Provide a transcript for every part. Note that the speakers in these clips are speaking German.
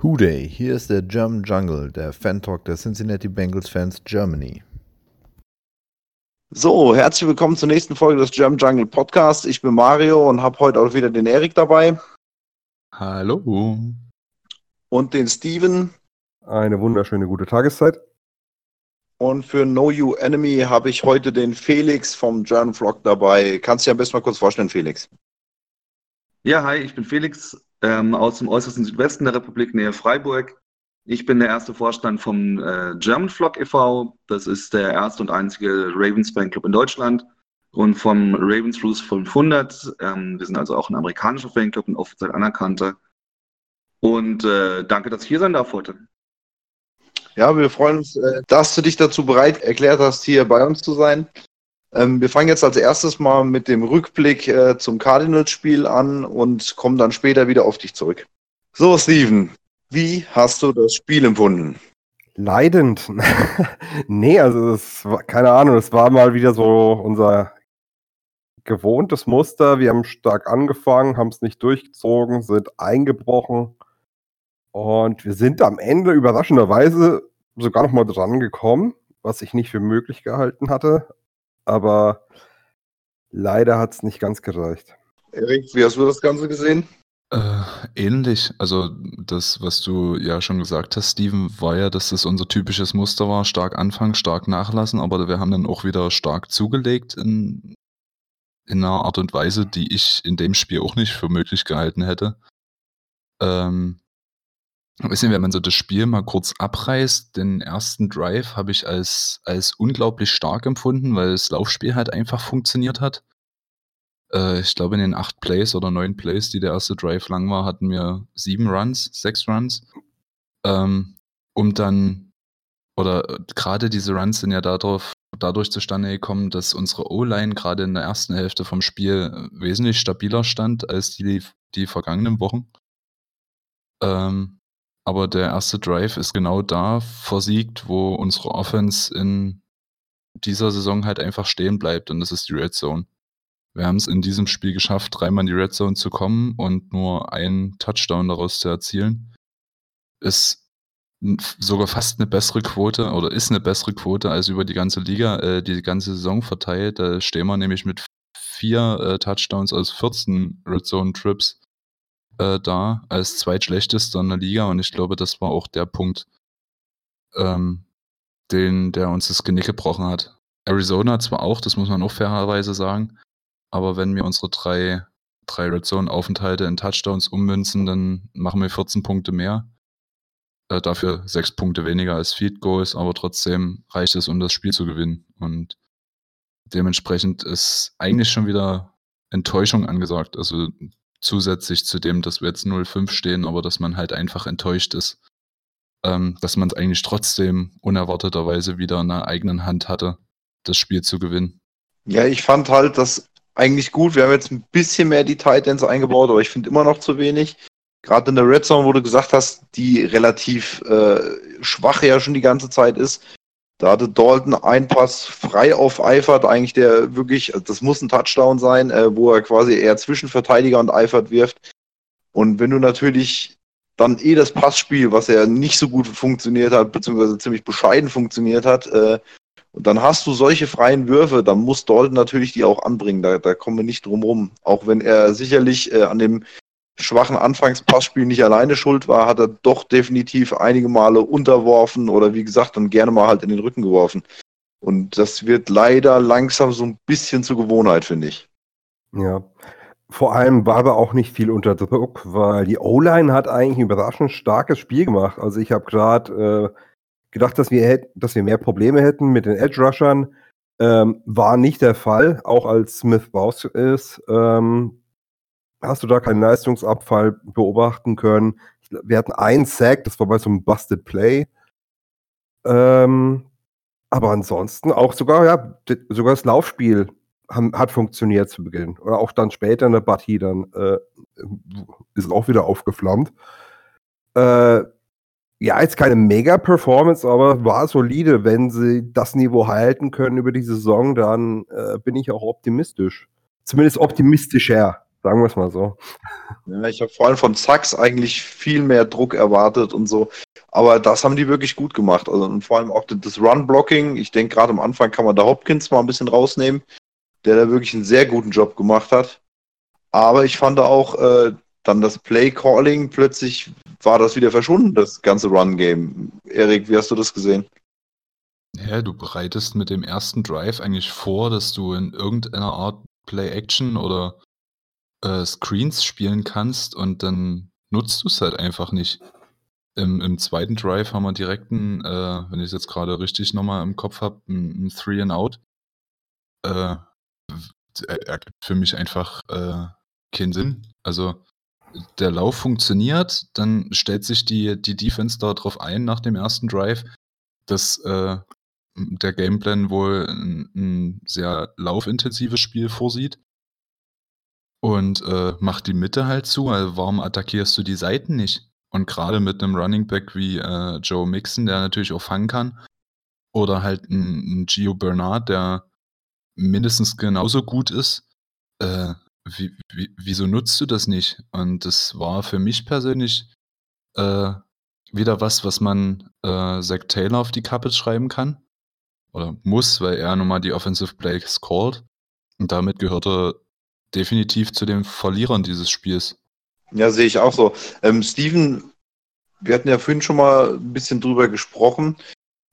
Hooday, hier ist der German Jungle, der Fan-Talk der Cincinnati Bengals Fans Germany. So, herzlich willkommen zur nächsten Folge des German Jungle Podcast. Ich bin Mario und habe heute auch wieder den Erik dabei. Hallo. Und den Steven. Eine wunderschöne gute Tageszeit. Und für Know You Enemy habe ich heute den Felix vom German Vlog dabei. Kannst du dir am besten mal kurz vorstellen, Felix? Ja, hi, ich bin Felix, ähm, aus dem äußersten Südwesten der Republik, nähe Freiburg. Ich bin der erste Vorstand vom äh, German Flock e.V. Das ist der erste und einzige Ravens Fanclub in Deutschland. Und vom Ravens Roost 500. Ähm, wir sind also auch ein amerikanischer Fanclub, ein offiziell anerkannter. Und äh, danke, dass ich hier sein darf heute. Ja, wir freuen uns, äh, dass du dich dazu bereit erklärt hast, hier bei uns zu sein. Ähm, wir fangen jetzt als erstes mal mit dem Rückblick äh, zum Cardinals-Spiel an und kommen dann später wieder auf dich zurück. So, Steven, wie hast du das Spiel empfunden? Leidend. nee, also es war, keine Ahnung, es war mal wieder so unser gewohntes Muster. Wir haben stark angefangen, haben es nicht durchgezogen, sind eingebrochen und wir sind am Ende überraschenderweise sogar noch mal dran gekommen, was ich nicht für möglich gehalten hatte aber leider hat es nicht ganz gereicht. Erik, wie hast du das Ganze gesehen? Äh, ähnlich. Also das, was du ja schon gesagt hast, Steven, war ja, dass das unser typisches Muster war. Stark anfangen, stark nachlassen, aber wir haben dann auch wieder stark zugelegt in, in einer Art und Weise, die ich in dem Spiel auch nicht für möglich gehalten hätte. Ähm, Wissen, wenn man so das Spiel mal kurz abreißt, den ersten Drive habe ich als, als unglaublich stark empfunden, weil das Laufspiel halt einfach funktioniert hat. Äh, ich glaube, in den acht Plays oder neun Plays, die der erste Drive lang war, hatten wir sieben Runs, sechs Runs. Ähm, um dann, oder äh, gerade diese Runs sind ja dadurch, dadurch zustande gekommen, dass unsere O-Line gerade in der ersten Hälfte vom Spiel äh, wesentlich stabiler stand als die, die vergangenen Wochen. Ähm, aber der erste Drive ist genau da versiegt, wo unsere Offense in dieser Saison halt einfach stehen bleibt und das ist die Red Zone. Wir haben es in diesem Spiel geschafft, dreimal in die Red Zone zu kommen und nur einen Touchdown daraus zu erzielen. Ist sogar fast eine bessere Quote oder ist eine bessere Quote als über die ganze Liga, äh, die ganze Saison verteilt. Da stehen wir nämlich mit vier äh, Touchdowns aus 14 Red Zone Trips äh, da als zweitschlechtester in der Liga und ich glaube, das war auch der Punkt, ähm, den, der uns das Genick gebrochen hat. Arizona zwar auch, das muss man auch fairerweise sagen, aber wenn wir unsere drei, drei Red Zone-Aufenthalte in Touchdowns ummünzen, dann machen wir 14 Punkte mehr. Äh, dafür sechs Punkte weniger als Feed Goals, aber trotzdem reicht es, um das Spiel zu gewinnen. Und dementsprechend ist eigentlich schon wieder Enttäuschung angesagt. Also zusätzlich zu dem, dass wir jetzt 0-5 stehen, aber dass man halt einfach enttäuscht ist, ähm, dass man es eigentlich trotzdem unerwarteterweise wieder in der eigenen Hand hatte, das Spiel zu gewinnen. Ja, ich fand halt das eigentlich gut. Wir haben jetzt ein bisschen mehr die Titans eingebaut, aber ich finde immer noch zu wenig. Gerade in der Red Zone, wo du gesagt hast, die relativ äh, schwach ja schon die ganze Zeit ist, da hatte Dalton einen Pass frei auf Eifert, eigentlich der wirklich, das muss ein Touchdown sein, äh, wo er quasi eher zwischen Verteidiger und Eifert wirft. Und wenn du natürlich dann eh das Passspiel, was ja nicht so gut funktioniert hat, beziehungsweise ziemlich bescheiden funktioniert hat, äh, und dann hast du solche freien Würfe, dann muss Dalton natürlich die auch anbringen. Da, da kommen wir nicht drum rum. Auch wenn er sicherlich äh, an dem schwachen Anfangspassspiel nicht alleine schuld war, hat er doch definitiv einige Male unterworfen oder wie gesagt dann gerne mal halt in den Rücken geworfen. Und das wird leider langsam so ein bisschen zur Gewohnheit, finde ich. Ja. Vor allem war aber auch nicht viel unter Druck, weil die O-Line hat eigentlich ein überraschend starkes Spiel gemacht. Also ich habe gerade äh, gedacht, dass wir, dass wir mehr Probleme hätten mit den Edge-Rushern. Ähm, war nicht der Fall, auch als Smith raus ist. Ähm, hast du da keinen Leistungsabfall beobachten können. Wir hatten einen Sack, das war bei so einem Busted Play. Ähm, aber ansonsten auch sogar, ja, sogar das Laufspiel hat funktioniert zu Beginn. Oder auch dann später in der Partie, dann äh, ist auch wieder aufgeflammt. Äh, ja, jetzt keine Mega-Performance, aber war solide. Wenn sie das Niveau halten können über die Saison, dann äh, bin ich auch optimistisch. Zumindest optimistischer Sagen wir es mal so. Ja, ich habe vor allem von Sachs eigentlich viel mehr Druck erwartet und so. Aber das haben die wirklich gut gemacht. Also, und vor allem auch das Run-Blocking. Ich denke, gerade am Anfang kann man da Hopkins mal ein bisschen rausnehmen, der da wirklich einen sehr guten Job gemacht hat. Aber ich fand auch äh, dann das Play-Calling, plötzlich war das wieder verschwunden, das ganze Run-Game. Erik, wie hast du das gesehen? Ja, du bereitest mit dem ersten Drive eigentlich vor, dass du in irgendeiner Art Play-Action oder äh, Screens spielen kannst und dann nutzt du es halt einfach nicht. Im, Im zweiten Drive haben wir direkt ein, äh, wenn ich es jetzt gerade richtig nochmal im Kopf habe, ein, ein Three and Out. Äh, ergibt für mich einfach äh, keinen Sinn. Also der Lauf funktioniert, dann stellt sich die, die Defense darauf ein nach dem ersten Drive, dass äh, der Gameplan wohl ein, ein, sehr laufintensives Spiel vorsieht und äh, macht die Mitte halt zu. Also warum attackierst du die Seiten nicht? Und gerade mit einem Running Back wie äh, Joe Mixon, der natürlich auch fangen kann, oder halt ein, ein Gio Bernard, der mindestens genauso gut ist, äh, wie, wie, wieso nutzt du das nicht? Und das war für mich persönlich äh, wieder was, was man äh, Zach Taylor auf die Kappe schreiben kann. Oder muss, weil er nun mal die Offensive Plays called. Und damit gehört er definitiv zu den Verlierern dieses Spiels. Ja, sehe ich auch so. Ähm, Steven, wir hatten ja vorhin schon mal ein bisschen drüber gesprochen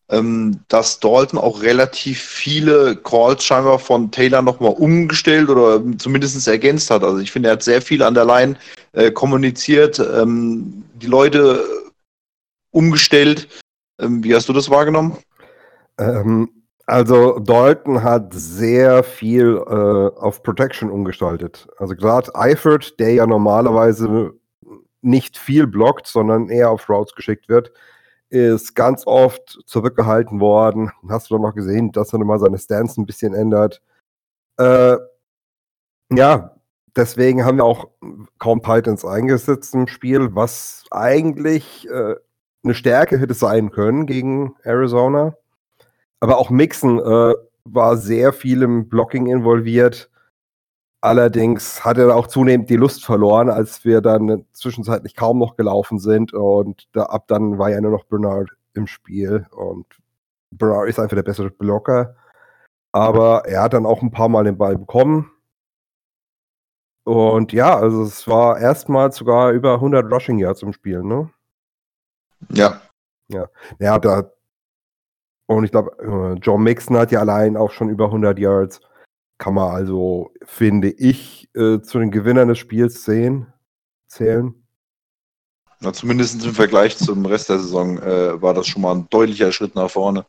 ähm, dass Dalton auch relativ viele Calls scheinbar von Taylor nochmal umgestellt oder zumindest ergänzt hat. Also ich finde, er hat sehr viel an der Line äh, kommuniziert, ähm, die Leute umgestellt. Ähm, wie hast du das wahrgenommen? Ähm, also Dalton hat sehr viel äh, auf Protection umgestaltet. Also gerade Eifert, der ja normalerweise nicht viel blockt, sondern eher auf Routes geschickt wird, ist ganz oft zurückgehalten worden. Hast du doch noch gesehen, dass er mal seine Stance ein bisschen ändert. Äh, ja, deswegen haben wir auch kaum Titans eingesetzt im Spiel, was eigentlich äh, eine Stärke hätte sein können gegen Arizona. Aber auch Mixon äh, war sehr viel im Blocking involviert. Allerdings hat er auch zunehmend die Lust verloren, als wir dann zwischenzeitlich kaum noch gelaufen sind. Und da, ab dann war ja nur noch Bernard im Spiel. Und Bernard ist einfach der bessere Blocker. Aber er hat dann auch ein paar Mal den Ball bekommen. Und ja, also es war erstmals sogar über 100 Rushing Yards im Spiel, ne? Ja. Ja, ja da. Und ich glaube, äh, John Mixon hat ja allein auch schon über 100 Yards kann man also, finde ich, äh, zu den Gewinnern des Spiels sehen, zählen. Na, zumindest im Vergleich zum Rest der Saison äh, war das schon mal ein deutlicher Schritt nach vorne.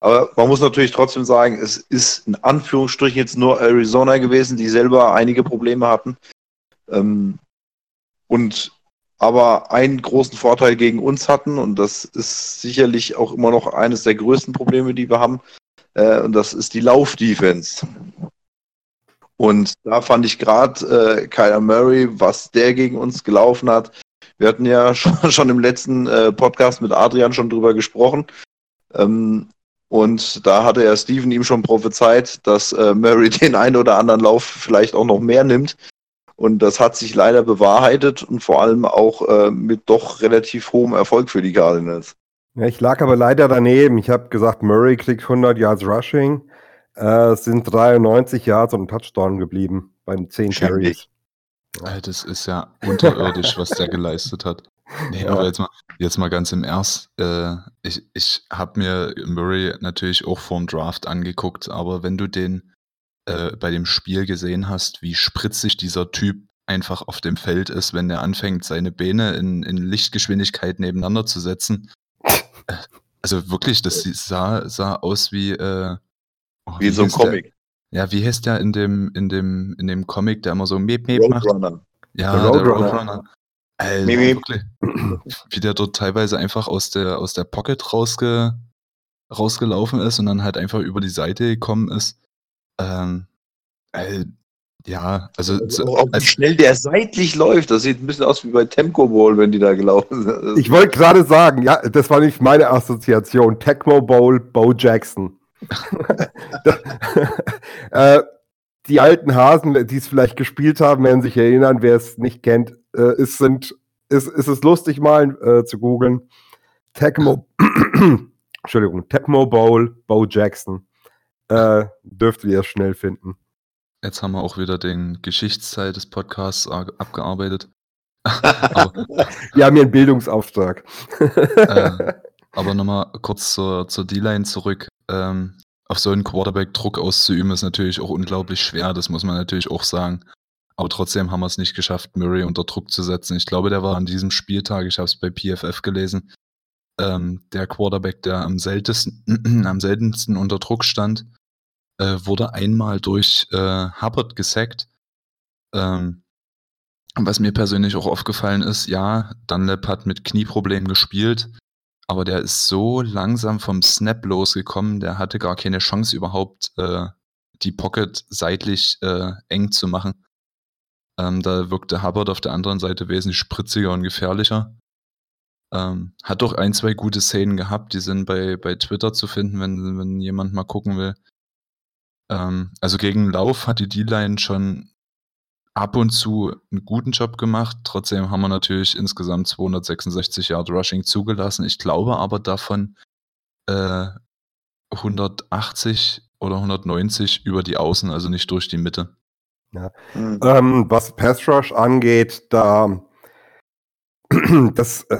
Aber man muss natürlich trotzdem sagen, es ist in Anführungsstrichen jetzt nur Arizona gewesen, die selber einige Probleme hatten. Ähm, und aber einen großen Vorteil gegen uns hatten, und das ist sicherlich auch immer noch eines der größten Probleme, die wir haben, äh, und das ist die Laufdefense. Und da fand ich gerade äh, Kyler Murray, was der gegen uns gelaufen hat. Wir hatten ja schon, schon im letzten äh, Podcast mit Adrian schon drüber gesprochen. Ähm, und da hatte ja Steven ihm schon prophezeit, dass äh, Murray den einen oder anderen Lauf vielleicht auch noch mehr nimmt. Und das hat sich leider bewahrheitet und vor allem auch äh, mit doch relativ hohem Erfolg für die Cardinals. Ja, ich lag aber leider daneben. Ich habe gesagt, Murray kriegt 100 Yards Rushing. Äh, es sind 93 Yards und ein Touchdown geblieben bei den 10 Carries. Das ist ja unterirdisch, was der geleistet hat. Nee, ja. aber jetzt mal, jetzt mal ganz im Ernst. Äh, ich ich habe mir Murray natürlich auch vorm Draft angeguckt, aber wenn du den äh, bei dem Spiel gesehen hast, wie spritzig dieser Typ einfach auf dem Feld ist, wenn er anfängt, seine Beine in, in Lichtgeschwindigkeit nebeneinander zu setzen. Äh, also wirklich, das sah, sah aus wie, äh, Oh, wie, wie so ein Comic. Der? Ja, wie heißt der in dem, in dem, in dem Comic, der immer so Meep Meep macht? Ja, der Roadrunner. Roadrunner. Alter, wirklich. Wie der dort teilweise einfach aus der, aus der Pocket rausge, rausgelaufen ist und dann halt einfach über die Seite gekommen ist. Ähm, äh, ja, also. also auch wie schnell der seitlich läuft, das sieht ein bisschen aus wie bei Temco Bowl, wenn die da gelaufen sind. Ich wollte gerade sagen, ja, das war nicht meine Assoziation. Tecmo Bowl, Bo Jackson. äh, die alten Hasen, die es vielleicht gespielt haben, werden sich erinnern, wer es nicht kennt, äh, es sind, ist, ist es lustig mal äh, zu googeln. Tecmo, Entschuldigung, Tecmo Bowl, Bo Jackson. Äh, dürftet ihr schnell finden. Jetzt haben wir auch wieder den Geschichtsteil des Podcasts abgearbeitet. aber, wir haben hier einen Bildungsauftrag. äh, aber nochmal kurz zur, zur D-Line zurück. Ähm, auf so einen Quarterback Druck auszuüben, ist natürlich auch unglaublich schwer, das muss man natürlich auch sagen. Aber trotzdem haben wir es nicht geschafft, Murray unter Druck zu setzen. Ich glaube, der war an diesem Spieltag, ich habe es bei PFF gelesen, ähm, der Quarterback, der am seltensten, am seltensten unter Druck stand, äh, wurde einmal durch äh, Hubbard gesackt. Ähm, was mir persönlich auch aufgefallen ist, ja, Dunlap hat mit Knieproblemen gespielt, aber der ist so langsam vom Snap losgekommen, der hatte gar keine Chance überhaupt, äh, die Pocket seitlich äh, eng zu machen. Ähm, da wirkte Hubbard auf der anderen Seite wesentlich spritziger und gefährlicher. Ähm, hat doch ein, zwei gute Szenen gehabt, die sind bei, bei Twitter zu finden, wenn, wenn jemand mal gucken will. Ähm, also gegen Lauf hat die D-Line schon ab und zu einen guten Job gemacht. Trotzdem haben wir natürlich insgesamt 266 Yard Rushing zugelassen. Ich glaube aber davon äh, 180 oder 190 über die Außen, also nicht durch die Mitte. Ja. Mhm. Ähm, was Pass Rush angeht, da das äh,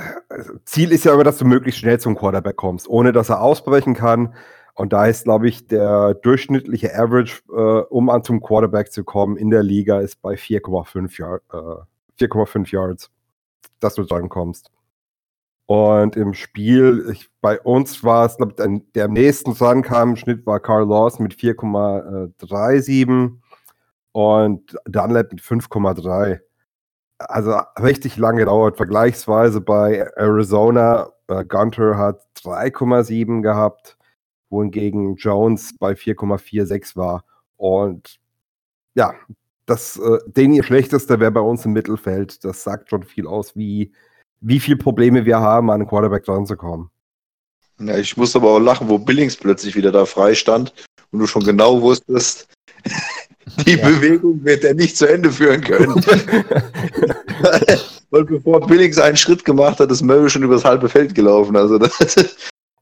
Ziel ist ja immer, dass du möglichst schnell zum Quarterback kommst, ohne dass er ausbrechen kann. Und da ist, glaube ich, der durchschnittliche Average, äh, um an zum Quarterback zu kommen, in der Liga ist bei 4,5 Yard, äh, Yards, dass du kommst. Und im Spiel, ich, bei uns war es, glaube ich, der am nächsten dran kam im Schnitt war Carl Lawson mit 4,37 und Dunlap mit 5,3. Also richtig lange gedauert. Vergleichsweise bei Arizona, äh, Gunter hat 3,7 gehabt wohingegen Jones bei 4,46 war. Und ja, das, äh, den ihr schlechtester wäre bei uns im Mittelfeld. Das sagt schon viel aus, wie, wie viele Probleme wir haben, an den Quarterback dran zu kommen. Ja, ich muss aber auch lachen, wo Billings plötzlich wieder da frei stand und du schon genau wusstest, die ja. Bewegung wird er nicht zu Ende führen können. Weil bevor Billings einen Schritt gemacht hat, ist Murray schon übers halbe Feld gelaufen. Also das,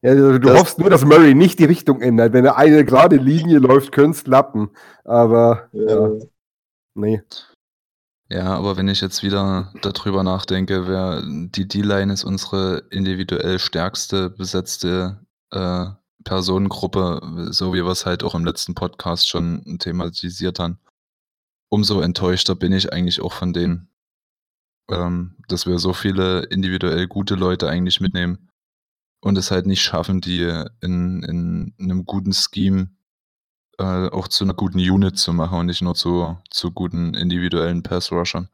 ja, du das hoffst nur, dass Murray nicht die Richtung ändert. Wenn er eine gerade Linie läuft, könnte es klappen. Aber ja. ja. nee. Ja, aber wenn ich jetzt wieder darüber nachdenke, wer die D-Line ist unsere individuell stärkste besetzte äh, Personengruppe, so wie wir es halt auch im letzten Podcast schon thematisiert haben. Umso enttäuschter bin ich eigentlich auch von denen, ähm, dass wir so viele individuell gute Leute eigentlich mitnehmen und es halt nicht schaffen, die in, in einem guten Scheme äh, auch zu einer guten Unit zu machen und nicht nur zu, zu guten individuellen Pass-Rushern.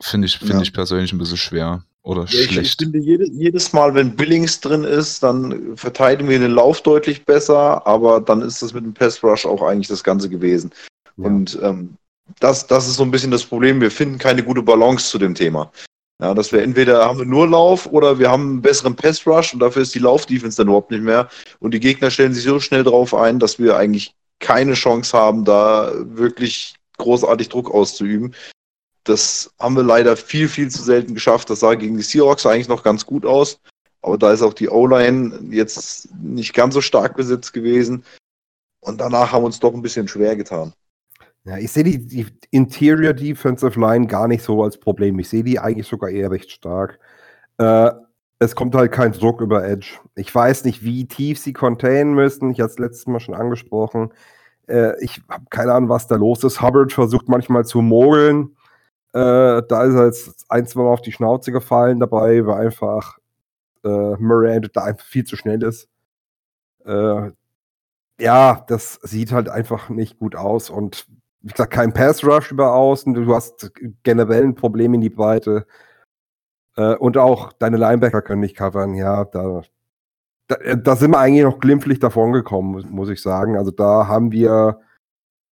Finde ich, find ja. ich persönlich ein bisschen schwer oder ja, schlecht. Ich, ich finde, jede, jedes Mal, wenn Billings drin ist, dann verteidigen wir den Lauf deutlich besser, aber dann ist das mit dem Pass-Rush auch eigentlich das Ganze gewesen. Ja. Und ähm, das, das ist so ein bisschen das Problem. Wir finden keine gute Balance zu dem Thema. Ja, dass wir entweder haben wir nur Lauf oder wir haben einen besseren Pass Rush und dafür ist die Laufdefense dann überhaupt nicht mehr. Und die Gegner stellen sich so schnell drauf ein, dass wir eigentlich keine Chance haben, da wirklich großartig Druck auszuüben. Das haben wir leider viel, viel zu selten geschafft. Das sah gegen die Seahawks eigentlich noch ganz gut aus. Aber da ist auch die O-Line jetzt nicht ganz so stark besetzt gewesen. Und danach haben wir uns doch ein bisschen schwer getan. Ja, ich sehe die, die Interior Defensive Line gar nicht so als Problem. Ich sehe die eigentlich sogar eher recht stark. Äh, es kommt halt kein Druck über Edge. Ich weiß nicht, wie tief sie containen müssen. Ich hatte es letztes Mal schon angesprochen. Äh, ich habe keine Ahnung, was da los ist. Hubbard versucht manchmal zu mogeln. Äh, da ist er jetzt ein, zwei Mal auf die Schnauze gefallen dabei, weil einfach äh, Miranda da einfach viel zu schnell ist. Äh, ja, das sieht halt einfach nicht gut aus. Und wie gesagt, kein Pass Rush über außen, du hast generell ein Problem in die Breite. Äh, und auch deine Linebacker können nicht covern, ja, da, da, äh, da sind wir eigentlich noch glimpflich davon gekommen, muss ich sagen. Also da haben wir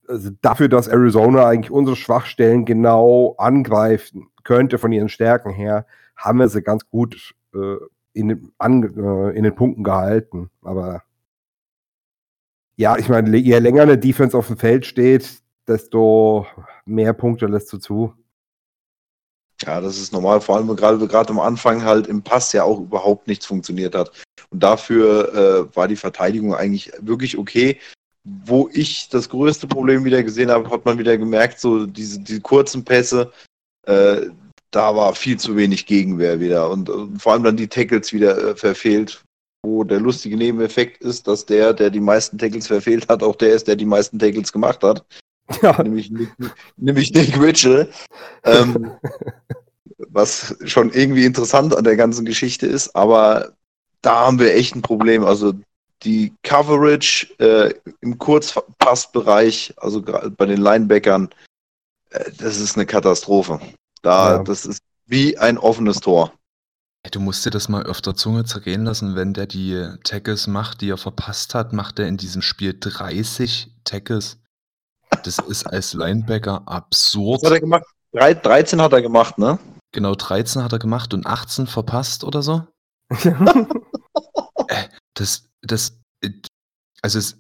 also dafür, dass Arizona eigentlich unsere Schwachstellen genau angreifen könnte von ihren Stärken her, haben wir sie ganz gut äh, in, an, äh, in den Punkten gehalten. Aber Ja, ich meine, je länger eine Defense auf dem Feld steht, desto mehr Punkte lässt du zu. Ja, das ist normal, vor allem gerade gerade am Anfang halt im Pass ja auch überhaupt nichts funktioniert hat. Und dafür äh, war die Verteidigung eigentlich wirklich okay. Wo ich das größte Problem wieder gesehen habe, hat man wieder gemerkt, so diese, diese kurzen Pässe, äh, da war viel zu wenig Gegenwehr wieder und, und vor allem dann die Tackles wieder äh, verfehlt, wo der lustige Nebeneffekt ist, dass der, der die meisten Tackles verfehlt hat, auch der ist, der die meisten Tackles gemacht hat. Ja, Nämlich Nick, nämlich Nick Mitchell. Ähm, was schon irgendwie interessant an der ganzen Geschichte ist, aber da haben wir echt ein Problem. Also die Coverage äh, im Kurzpassbereich, also gerade bei den Linebackern, äh, das ist eine Katastrophe. Da, Ja. das ist wie ein offenes Tor. Du musst dir das mal auf der Zunge zergehen lassen, wenn der die Tackles macht, die er verpasst hat, macht er in diesem Spiel 30 Tackles. Das ist als Linebacker Was hat er absurd. gemacht? Drei, 13 hat er gemacht, ne? Genau 13 hat er gemacht und 18 verpasst oder so. Das, das, äh, also es,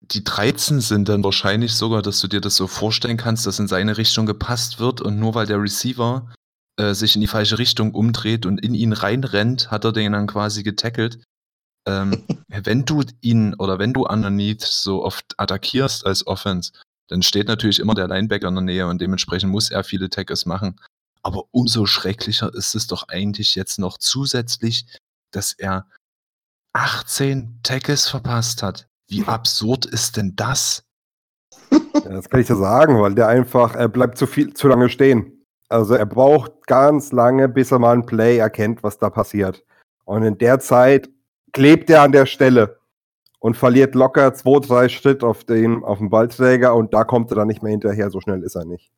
die 13 sind dann wahrscheinlich sogar, dass du dir das so vorstellen kannst, dass in seine Richtung gepasst wird und nur weil der Receiver äh, sich in die falsche Richtung umdreht und in ihn reinrennt, hat er den dann quasi getackelt. Ähm, wenn du ihn oder wenn du underneath so oft attackierst als Offense, dann steht natürlich immer der Linebacker in der Nähe und dementsprechend muss er viele Tackles machen. Aber umso schrecklicher ist es doch eigentlich jetzt noch zusätzlich, dass er 18 Tackles verpasst hat. Wie absurd ist denn das? Ja, das kann ich dir sagen, weil der einfach, er bleibt zu viel, zu lange stehen. Also er braucht ganz lange, bis er mal ein Play erkennt, was da passiert. Und in der Zeit klebt er an der Stelle und verliert locker zwei, drei Schritt auf den, auf den Ballträger und da kommt er dann nicht mehr hinterher. So schnell ist er nicht.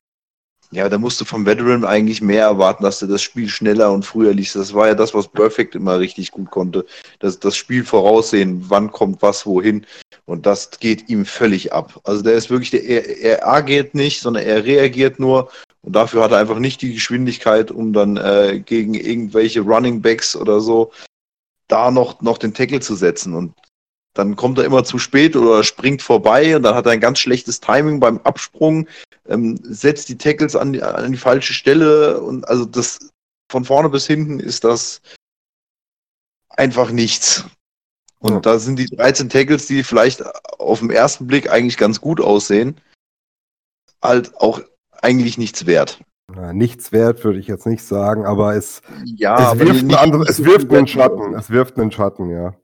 Ja, da musst du vom Veteran eigentlich mehr erwarten, dass er das Spiel schneller und früher liest. Das war ja das, was Perfect immer richtig gut konnte. Das, das Spiel voraussehen, wann kommt was wohin. Und das geht ihm völlig ab. Also der ist wirklich, der, er, er agiert nicht, sondern er reagiert nur. Und dafür hat er einfach nicht die Geschwindigkeit, um dann äh, gegen irgendwelche Running Backs oder so da noch, noch den Tackle zu setzen. Und dann kommt er immer zu spät oder springt vorbei und dann hat er ein ganz schlechtes Timing beim Absprung ähm, setzt die Tackles an die, an die falsche Stelle und also das von vorne bis hinten ist das einfach nichts. Und Ja. da sind die 13 Tackles, die vielleicht auf den ersten Blick eigentlich ganz gut aussehen, halt auch eigentlich nichts wert. Na, nichts wert, würde ich jetzt nicht sagen, aber es, Ja, es wirft, einen anderen, es wirft einen Schatten. Schatten. Es wirft einen Schatten, ja.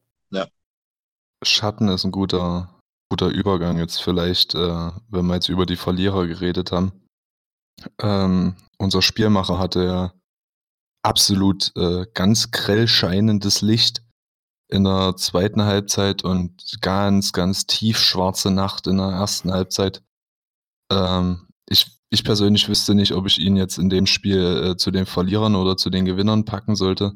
Schatten ist ein guter, guter Übergang jetzt vielleicht, äh, wenn wir jetzt über die Verlierer geredet haben. Ähm, unser Spielmacher hatte ja absolut äh, ganz grell scheinendes Licht in der zweiten Halbzeit und ganz, ganz tiefschwarze Nacht in der ersten Halbzeit. Ähm, ich, ich persönlich wüsste nicht, ob ich ihn jetzt in dem Spiel äh, zu den Verlierern oder zu den Gewinnern packen sollte.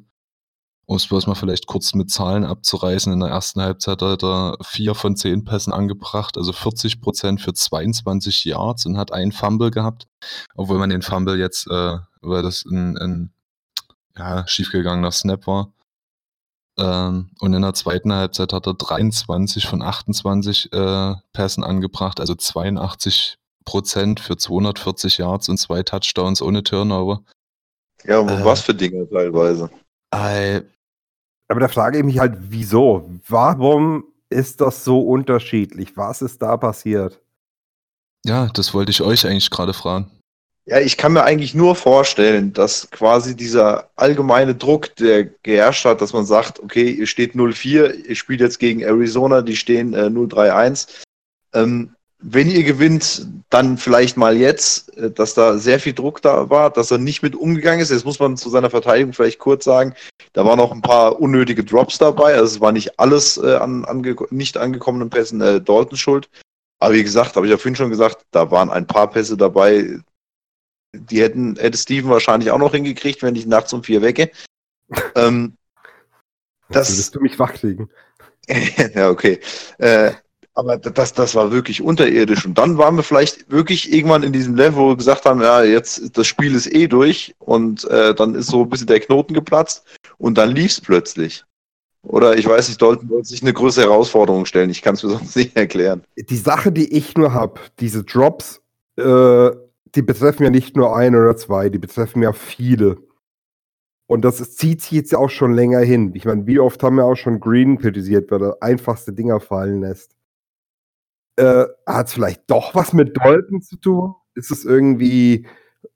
Um es bloß mal vielleicht kurz mit Zahlen abzureißen. In der ersten Halbzeit hat er vier von zehn Pässen angebracht, also 40 Prozent für 22 Yards und hat einen Fumble gehabt. Obwohl man den Fumble jetzt, äh, weil das ein, ein ja, schiefgegangener Snap war. Ähm, und in der zweiten Halbzeit hat er 23 von 28 äh, Pässen angebracht, also 82 Prozent für 240 Yards und zwei Touchdowns ohne Turnover. Ja, Äh. was für Dinge teilweise. Aber da frage ich mich halt, wieso? Warum ist das so unterschiedlich? Was ist da passiert? ja, das wollte ich euch eigentlich gerade fragen. Ja, ich kann mir eigentlich nur vorstellen, dass quasi dieser allgemeine Druck, der geherrscht hat, dass man sagt, okay, ihr steht 0-4, ihr spielt jetzt gegen Arizona, die stehen äh, 0-3-1. Ähm, wenn ihr gewinnt, dann vielleicht mal jetzt, äh, dass da sehr viel Druck da war, dass er nicht mit umgegangen ist. Jetzt muss man zu seiner Verteidigung vielleicht kurz sagen, da waren noch ein paar unnötige Drops dabei. Also es war nicht alles äh, an ange nicht angekommenen Pässen äh, Dalton schuld. Aber wie gesagt, habe ich ja vorhin schon gesagt, da waren ein paar Pässe dabei, die hätten, hätte Steven wahrscheinlich auch noch hingekriegt, wenn ich nachts um vier wecke. ähm, Das Das- würdest du mich wachkriegen. ja, okay. Äh, aber das, das war wirklich unterirdisch. Und dann waren wir vielleicht wirklich irgendwann in diesem Level, wo wir gesagt haben, ja, jetzt das Spiel ist eh durch und äh, dann ist so ein bisschen der Knoten geplatzt und dann lief's plötzlich. Oder ich weiß nicht, Dalton wollte sich eine größere Herausforderung stellen. Ich kann es mir sonst nicht erklären. Die Sache, die ich nur habe, diese Drops, äh, die betreffen ja nicht nur ein oder zwei, die betreffen ja viele. Und das zieht sich jetzt auch schon länger hin. Ich meine, wie oft haben wir auch schon Green kritisiert, weil er einfachste Dinger fallen lässt. Äh, Hat es vielleicht doch was mit Dalton zu tun? Ist es irgendwie,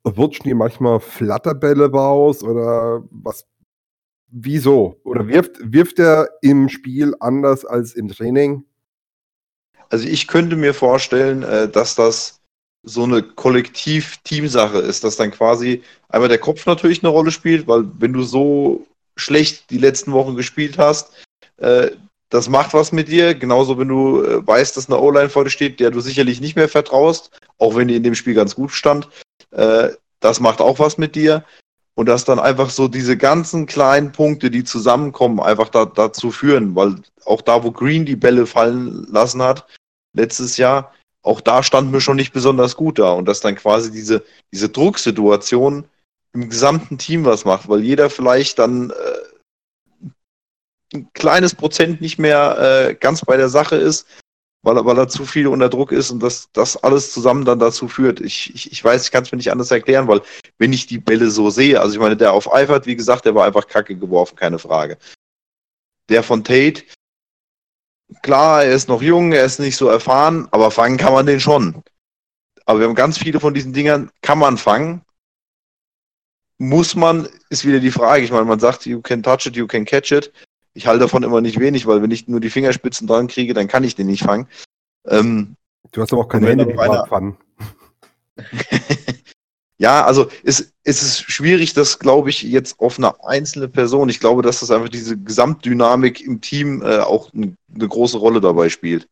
rutschen die manchmal Flatterbälle raus oder was? Wieso? Oder wirft, wirft er im Spiel anders als im Training? Also ich könnte mir vorstellen, äh, dass das so eine Kollektiv-Teamsache ist, dass dann quasi einmal der Kopf natürlich eine Rolle spielt, weil wenn du so schlecht die letzten Wochen gespielt hast, äh, das macht was mit dir. Genauso, wenn du äh, weißt, dass eine O-Line vor dir steht, der du sicherlich nicht mehr vertraust, auch wenn die in dem Spiel ganz gut stand. Äh, das macht auch was mit dir. Und dass dann einfach so diese ganzen kleinen Punkte, die zusammenkommen, einfach da, dazu führen, weil auch da, wo Green die Bälle fallen lassen hat, letztes Jahr, auch da standen wir schon nicht besonders gut da. Und dass dann quasi diese, diese Drucksituation im gesamten Team was macht, weil jeder vielleicht dann äh, ein kleines Prozent nicht mehr äh, ganz bei der Sache ist, weil er, weil er zu viel unter Druck ist und dass das alles zusammen dann dazu führt. Ich, ich, ich weiß, ich kann es mir nicht anders erklären, weil wenn ich die Bälle so sehe, also ich meine, der auf Eifert, wie gesagt, der war einfach kacke geworfen, keine Frage. Der von Tate, klar, er ist noch jung, er ist nicht so erfahren, aber fangen kann man den schon. Aber wir haben ganz viele von diesen Dingern, kann man fangen. Muss man, ist wieder die Frage. Ich meine, man sagt, you can touch it, you can catch it. Ich halte davon immer nicht wenig, weil wenn ich nur die Fingerspitzen dran kriege, dann kann ich den nicht fangen. Ähm, du hast aber auch keine Hände, die einer- fangen. ja, also es, es ist schwierig, das glaube ich jetzt auf eine einzelne Person. Ich glaube, dass das einfach diese Gesamtdynamik im Team äh, auch eine große Rolle dabei spielt.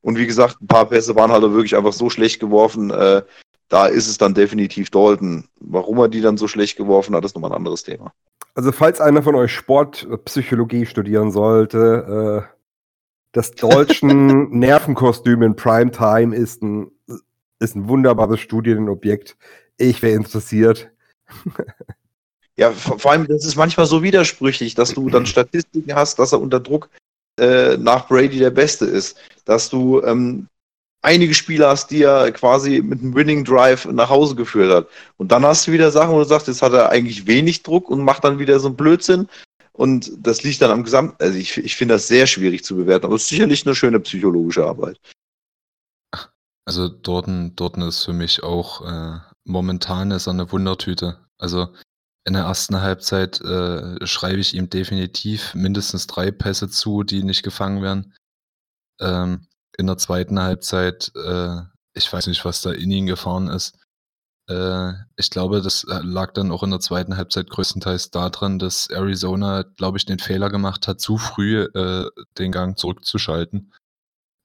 Und wie gesagt, ein paar Pässe waren halt wirklich einfach so schlecht geworfen. Äh, da ist es dann definitiv Dalton. Warum er die dann so schlecht geworfen hat, ist nochmal ein anderes Thema. Also, falls einer von euch Sportpsychologie studieren sollte, äh, das Dolchen Nervenkostüm in Primetime ist ein, ist ein wunderbares Studienobjekt. Ich wäre interessiert. Ja, vor, vor allem, das ist manchmal so widersprüchlich, dass du dann Statistiken hast, dass er unter Druck äh, nach Brady der Beste ist. Dass du ähm, einige Spieler hast, die er quasi mit einem Winning Drive nach Hause geführt hat. Und dann hast du wieder Sachen, wo du sagst, jetzt hat er eigentlich wenig Druck und macht dann wieder so einen Blödsinn. Und das liegt dann am Gesamt. Also ich, ich finde das sehr schwierig zu bewerten, aber es ist sicherlich eine schöne psychologische Arbeit. Also Dorten, Dorten ist für mich auch äh, momentan ist eine Wundertüte. Also in der ersten Halbzeit äh, schreibe ich ihm definitiv mindestens drei Pässe zu, die nicht gefangen werden. Ähm, in der zweiten Halbzeit, äh, ich weiß nicht, was da in ihn gefahren ist. Äh, ich glaube, das äh, lag dann auch in der zweiten Halbzeit größtenteils daran, dass Arizona, glaube ich, den Fehler gemacht hat, zu früh äh, den Gang zurückzuschalten.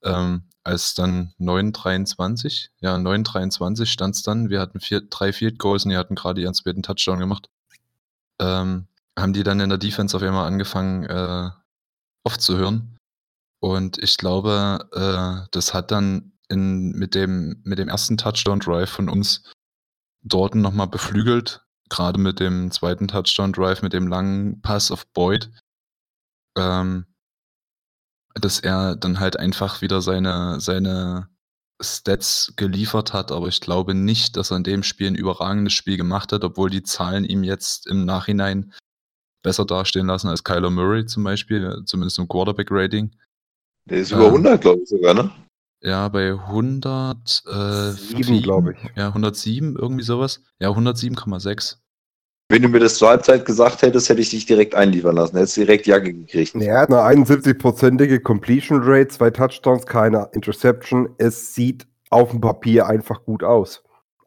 Ähm, als dann 9,23, ja, 9,23 stand es dann. Wir hatten vier, drei Field Goals und die hatten gerade ihren zweiten Touchdown gemacht. Ähm, haben die dann in der Defense auf einmal angefangen äh, aufzuhören. Und ich glaube, äh, das hat dann in, mit, dem, mit dem ersten Touchdown-Drive von uns dort nochmal beflügelt. Gerade mit dem zweiten Touchdown-Drive, mit dem langen Pass auf Boyd. Ähm, dass er dann halt einfach wieder seine, seine Stats geliefert hat, aber ich glaube nicht, dass er in dem Spiel ein überragendes Spiel gemacht hat, obwohl die Zahlen ihm jetzt im Nachhinein besser dastehen lassen als Kyler Murray zum Beispiel, zumindest im Quarterback-Rating. Der ist über Ja. 100, glaube ich sogar, ne? Ja, bei 100, äh, glaube ich. Ja, 107, irgendwie sowas. Ja, 107,6. Wenn du mir das zur Halbzeit gesagt hättest, hätte ich dich direkt einliefern lassen. Hättest direkt Jacke gekriegt. Er hat eine 71-prozentige Completion Rate, zwei Touchdowns, keine Interception. Es sieht auf dem Papier einfach gut aus.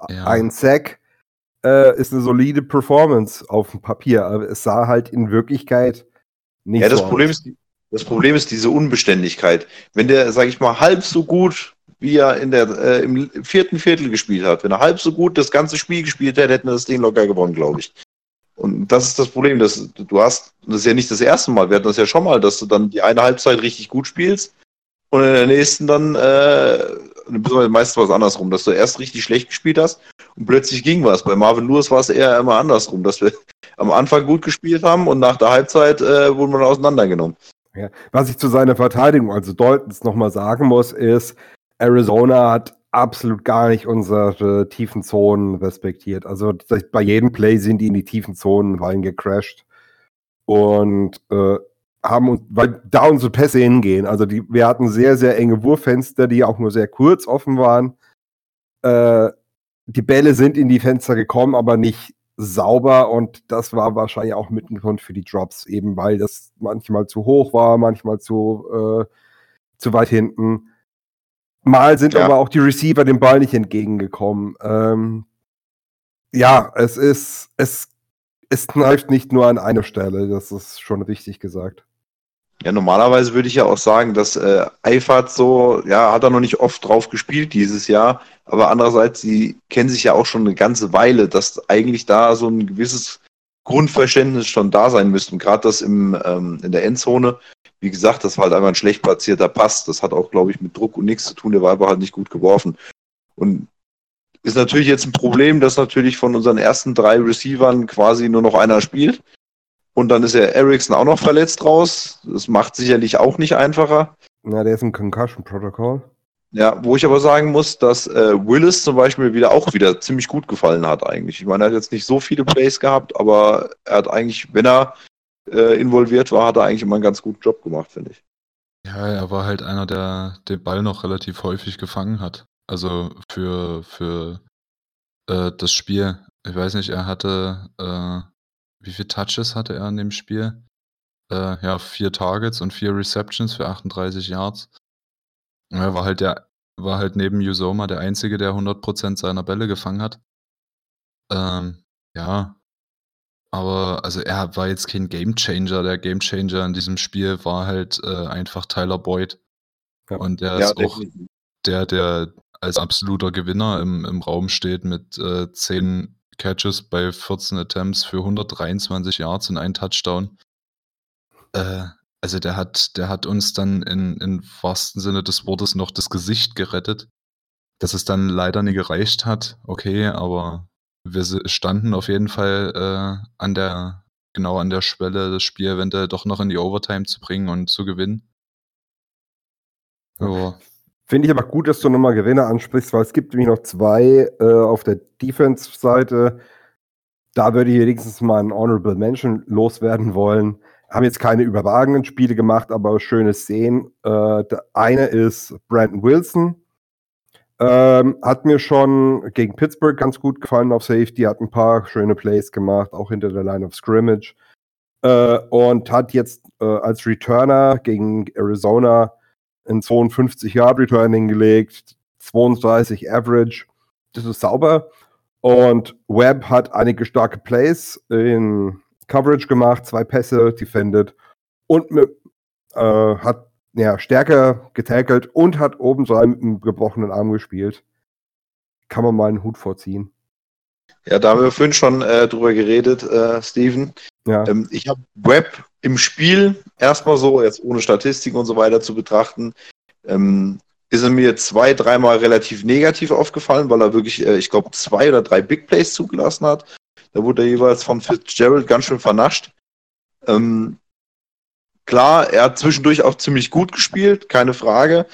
Ja. Ein Sack äh, ist eine solide Performance auf dem Papier, aber es sah halt in Wirklichkeit nicht Ja, das so Problem aus. ist, die- das Problem ist diese Unbeständigkeit. Wenn der, sage ich mal, halb so gut, wie er in der, äh, im vierten Viertel gespielt hat, wenn er halb so gut das ganze Spiel gespielt hätte, hätten wir das Ding locker gewonnen, glaube ich. Und das ist das Problem, dass du hast, das ist ja nicht das erste Mal, wir hatten das ja schon mal, dass du dann die eine Halbzeit richtig gut spielst und in der nächsten dann, äh, beziehungsweise meistens was andersrum, dass du erst richtig schlecht gespielt hast und plötzlich ging was. Bei Marvin Lewis war es eher immer andersrum, dass wir am Anfang gut gespielt haben und nach der Halbzeit äh, wurden wir auseinandergenommen. Ja. Was ich zu seiner Verteidigung, also Daltons nochmal sagen muss, ist, Arizona hat absolut gar nicht unsere tiefen Zonen respektiert. Also bei jedem Play sind die in die tiefen Zonen reingecrashed und äh, haben uns, weil da unsere Pässe hingehen. Also die, wir hatten sehr, sehr enge Wurffenster, die auch nur sehr kurz offen waren. Äh, die Bälle sind in die Fenster gekommen, aber nicht sauber und das war wahrscheinlich auch mit ein Grund für die Drops, eben weil das manchmal zu hoch war, manchmal zu, äh, zu weit hinten. Mal sind ja. aber auch die Receiver dem Ball nicht entgegengekommen. Ähm, ja, es ist, es, es kneift nicht nur an einer Stelle, das ist schon richtig gesagt. Ja, normalerweise würde ich ja auch sagen, dass äh, Eifert so, ja, hat er noch nicht oft drauf gespielt dieses Jahr, aber andererseits, sie kennen sich ja auch schon eine ganze Weile, dass eigentlich da so ein gewisses Grundverständnis schon da sein müsste. Gerade das im, ähm, in der Endzone, wie gesagt, das war halt einfach ein schlecht platzierter Pass. Das hat auch, glaube ich, mit Druck und nichts zu tun. Der war aber halt nicht gut geworfen. Und ist natürlich jetzt ein Problem, dass natürlich von unseren ersten drei Receivern quasi nur noch einer spielt. Und dann ist ja Ericsson auch noch verletzt raus. Das macht sicherlich auch nicht einfacher. Na, der ist im Concussion-Protokoll. Ja, wo ich aber sagen muss, dass äh, Willis zum Beispiel wieder auch wieder ziemlich gut gefallen hat eigentlich. Ich meine, er hat jetzt nicht so viele Plays gehabt, aber er hat eigentlich, wenn er äh, involviert war, hat er eigentlich immer einen ganz guten Job gemacht, finde ich. Ja, er war halt einer, der den Ball noch relativ häufig gefangen hat. Also für, für äh, das Spiel. Ich weiß nicht, er hatte äh, wie viele Touches hatte er in dem Spiel? Äh, ja, vier Targets und vier Receptions für 38 Yards. Er war halt der, war halt neben Usoma der Einzige, der 100% seiner Bälle gefangen hat. Ähm, ja. Aber, also er war jetzt kein Gamechanger. Der Gamechanger in diesem Spiel war halt äh, einfach Tyler Boyd. Ja. Und der ja, ist auch der, der als absoluter Gewinner im, im Raum steht mit äh, 10 Catches bei 14 Attempts für 123 Yards und einen Touchdown. Äh, also der hat, der hat uns dann in, im wahrsten Sinne des Wortes noch das Gesicht gerettet. Dass es dann leider nie gereicht hat, okay, aber wir standen auf jeden Fall äh, an der, genau an der Schwelle, das Spiel eventuell doch noch in die Overtime zu bringen und zu gewinnen. Ja. Finde ich aber gut, dass du nochmal Gewinner ansprichst, weil es gibt nämlich noch zwei äh, auf der Defense-Seite. Da würde ich wenigstens mal einen Honorable Mention loswerden wollen. Haben jetzt keine überragenden Spiele gemacht, aber schöne Szenen. Äh, der eine ist Brandon Wilson. Ähm, hat mir schon gegen Pittsburgh ganz gut gefallen auf Safety, hat ein paar schöne Plays gemacht, auch hinter der Line of Scrimmage. Äh, und hat jetzt äh, als Returner gegen Arizona in 52 Yard Return hingelegt, 32 Average. Das ist sauber. Und Webb hat einige starke Plays in Coverage gemacht, zwei Pässe defended und mit, äh, hat ja, stärker getackelt und hat obendrein mit einem gebrochenen Arm gespielt. Kann man mal einen Hut vorziehen. Ja, da haben wir vorhin schon äh, drüber geredet, äh, Steven. Ja. Ähm, ich habe Webb im Spiel erstmal so, jetzt ohne Statistiken und so weiter zu betrachten, ähm, ist er mir zwei, dreimal relativ negativ aufgefallen, weil er wirklich, äh, ich glaube, zwei oder drei Big Plays zugelassen hat. Da wurde er jeweils von Fitzgerald ganz schön vernascht. Ähm, klar, er hat zwischendurch auch ziemlich gut gespielt, keine Frage.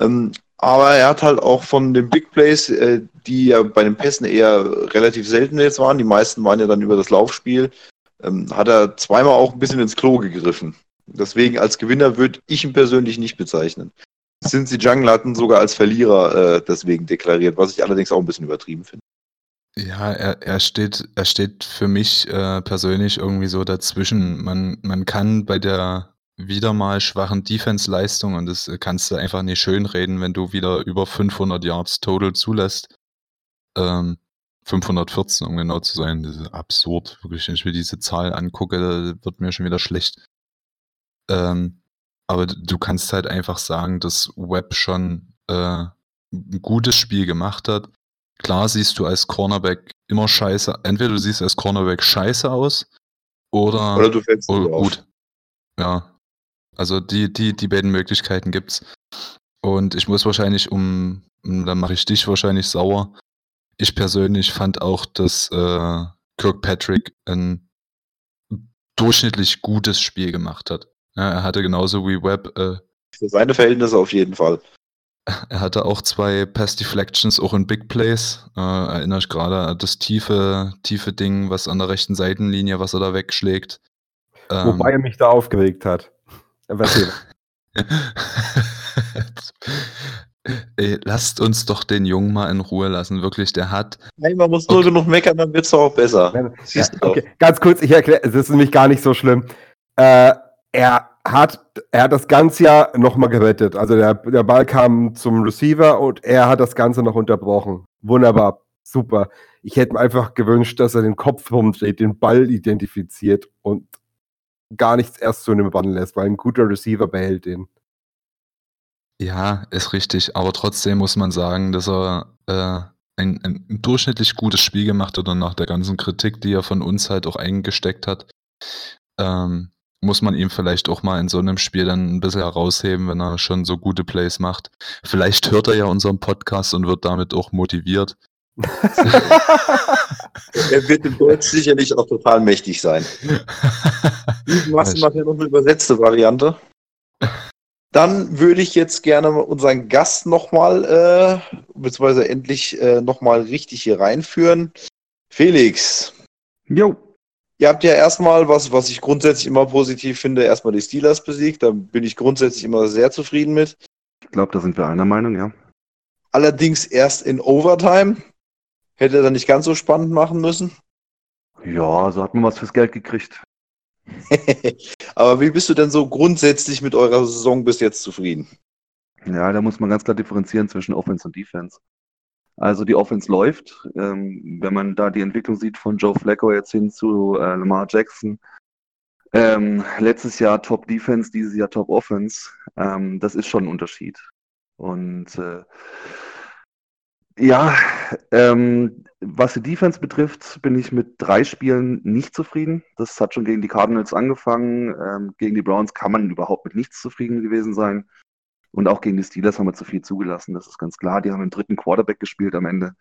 Ähm, aber er hat halt auch von den Big Plays, äh, die ja bei den Pässen eher relativ selten jetzt waren, die meisten waren ja dann über das Laufspiel, ähm, hat er zweimal auch ein bisschen ins Klo gegriffen. Deswegen als Gewinner würde ich ihn persönlich nicht bezeichnen. Cincy Jungle hatten sogar als Verlierer äh, deswegen deklariert, was ich allerdings auch ein bisschen übertrieben finde. Ja, er, er, steht, er steht für mich äh, persönlich irgendwie so dazwischen. Man, man kann bei der wieder mal schwachen Defense-Leistung, und das kannst du einfach nicht schönreden, wenn du wieder über 500 Yards total zulässt. Ähm, 514, um genau zu sein. Das ist absurd. Wirklich, wenn ich mir diese Zahl angucke, wird mir schon wieder schlecht. Ähm, aber du kannst halt einfach sagen, dass Webb schon äh, ein gutes Spiel gemacht hat. Klar siehst du als Cornerback immer scheiße. Entweder du siehst als Cornerback scheiße aus oder, oder du fällst oder gut. Ja. Also die, die, die beiden Möglichkeiten gibt's. Und ich muss wahrscheinlich um, dann mache ich dich wahrscheinlich sauer. Ich persönlich fand auch, dass äh, Kirkpatrick ein durchschnittlich gutes Spiel gemacht hat. Ja, er hatte genauso wie Webb äh, Für seine Verhältnisse auf jeden Fall. Er hatte auch zwei Pass Deflections, auch in Big Plays. Äh, erinnere ich gerade an das tiefe, tiefe Ding, was an der rechten Seitenlinie, was er da wegschlägt. Ähm, Wobei er mich da aufgeregt hat. Ey, lasst uns doch den Jungen mal in Ruhe lassen. Wirklich, der hat. Nein, man muss nur Okay. genug meckern, dann wird es auch besser. Ja, okay, ganz kurz, ich erkläre, es ist nämlich gar nicht so schlimm. Äh, er hat, er hat das ganze Jahr nochmal gerettet. Also der, der Ball kam zum Receiver und er hat das Ganze noch unterbrochen. Wunderbar, super. Ich hätte mir einfach gewünscht, dass er den Kopf rumdreht, den Ball identifiziert und gar nichts erst zu einem Band lässt, weil ein guter Receiver behält den. Ja, ist richtig. Aber trotzdem muss man sagen, dass er äh, ein, ein durchschnittlich gutes Spiel gemacht hat und nach der ganzen Kritik, die er von uns halt auch eingesteckt hat, ähm, muss man ihm vielleicht auch mal in so einem Spiel dann ein bisschen herausheben, wenn er schon so gute Plays macht. Vielleicht hört er ja unseren Podcast und wird damit auch motiviert. Er wird im Deutsch sicherlich auch total mächtig sein. Du machst nachher noch eine übersetzte Variante. Dann würde ich jetzt gerne unseren Gast nochmal, äh, beziehungsweise endlich äh, nochmal richtig hier reinführen. Felix, Jo. ihr habt ja erstmal, was, was ich grundsätzlich immer positiv finde, erstmal die Steelers besiegt. Da bin ich grundsätzlich immer sehr zufrieden mit. Ich glaube, da sind wir einer Meinung, ja. Allerdings erst in Overtime. Hätte er nicht ganz so spannend machen müssen. Ja, so hat man was fürs Geld gekriegt. Aber wie bist du denn so grundsätzlich mit eurer Saison bis jetzt zufrieden? Ja, da muss man ganz klar differenzieren zwischen Offense und Defense. Also die Offense läuft. Ähm, wenn man da die Entwicklung sieht von Joe Flacco jetzt hin zu äh, Lamar Jackson. Ähm, letztes Jahr Top Defense, dieses Jahr Top Offense. Ähm, das ist schon ein Unterschied. Und äh, ja, ähm, was die Defense betrifft, bin ich mit drei Spielen nicht zufrieden. Das hat schon gegen die Cardinals angefangen. Ähm, gegen die Browns kann man überhaupt mit nichts zufrieden gewesen sein. Und auch gegen die Steelers haben wir zu viel zugelassen, das ist ganz klar. Die haben im dritten Quarterback gespielt am Ende.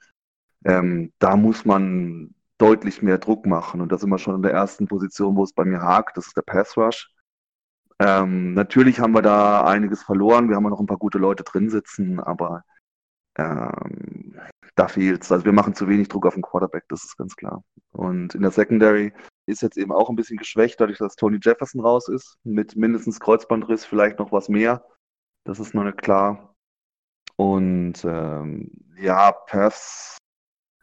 Ähm, da muss man deutlich mehr Druck machen. Und da sind wir schon in der ersten Position, wo es bei mir hakt. Das ist der Pass Rush. Ähm, natürlich haben wir da einiges verloren. Wir haben noch ein paar gute Leute drin sitzen, aber ähm, da fehlt's. Also wir machen zu wenig Druck auf den Quarterback, das ist ganz klar. Und in der Secondary ist jetzt eben auch ein bisschen geschwächt, dadurch, dass Tony Jefferson raus ist, mit mindestens Kreuzbandriss, vielleicht noch was mehr. Das ist noch nicht klar. Und ähm, ja, Pass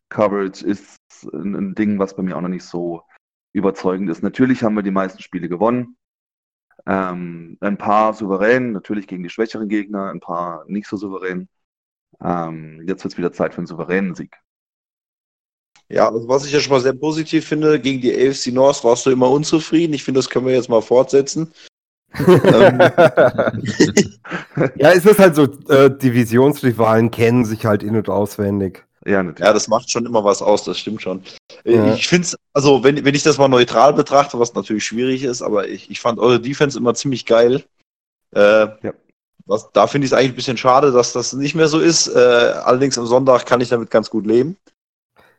Coverage ist ein, ein Ding, was bei mir auch noch nicht so überzeugend ist. Natürlich haben wir die meisten Spiele gewonnen. Ähm, ein paar souverän, natürlich gegen die schwächeren Gegner, ein paar nicht so souverän. Ähm, jetzt wird es wieder Zeit für einen souveränen Sieg. Ja, also was ich ja schon mal sehr positiv finde, gegen die AFC North warst du immer unzufrieden. Ich finde, das können wir jetzt mal fortsetzen. Ähm, ja, es ist halt so, äh, Divisionsrivalen kennen sich halt in- und auswendig. Ja, natürlich. ja, das macht schon immer was aus, das stimmt schon. Äh, Ja. Ich finde es, also wenn, wenn ich das mal neutral betrachte, was natürlich schwierig ist, aber ich, ich fand eure Defense immer ziemlich geil. Äh, Ja. Was, da finde ich es eigentlich ein bisschen schade, dass das nicht mehr so ist. Äh, allerdings am Sonntag kann ich damit ganz gut leben.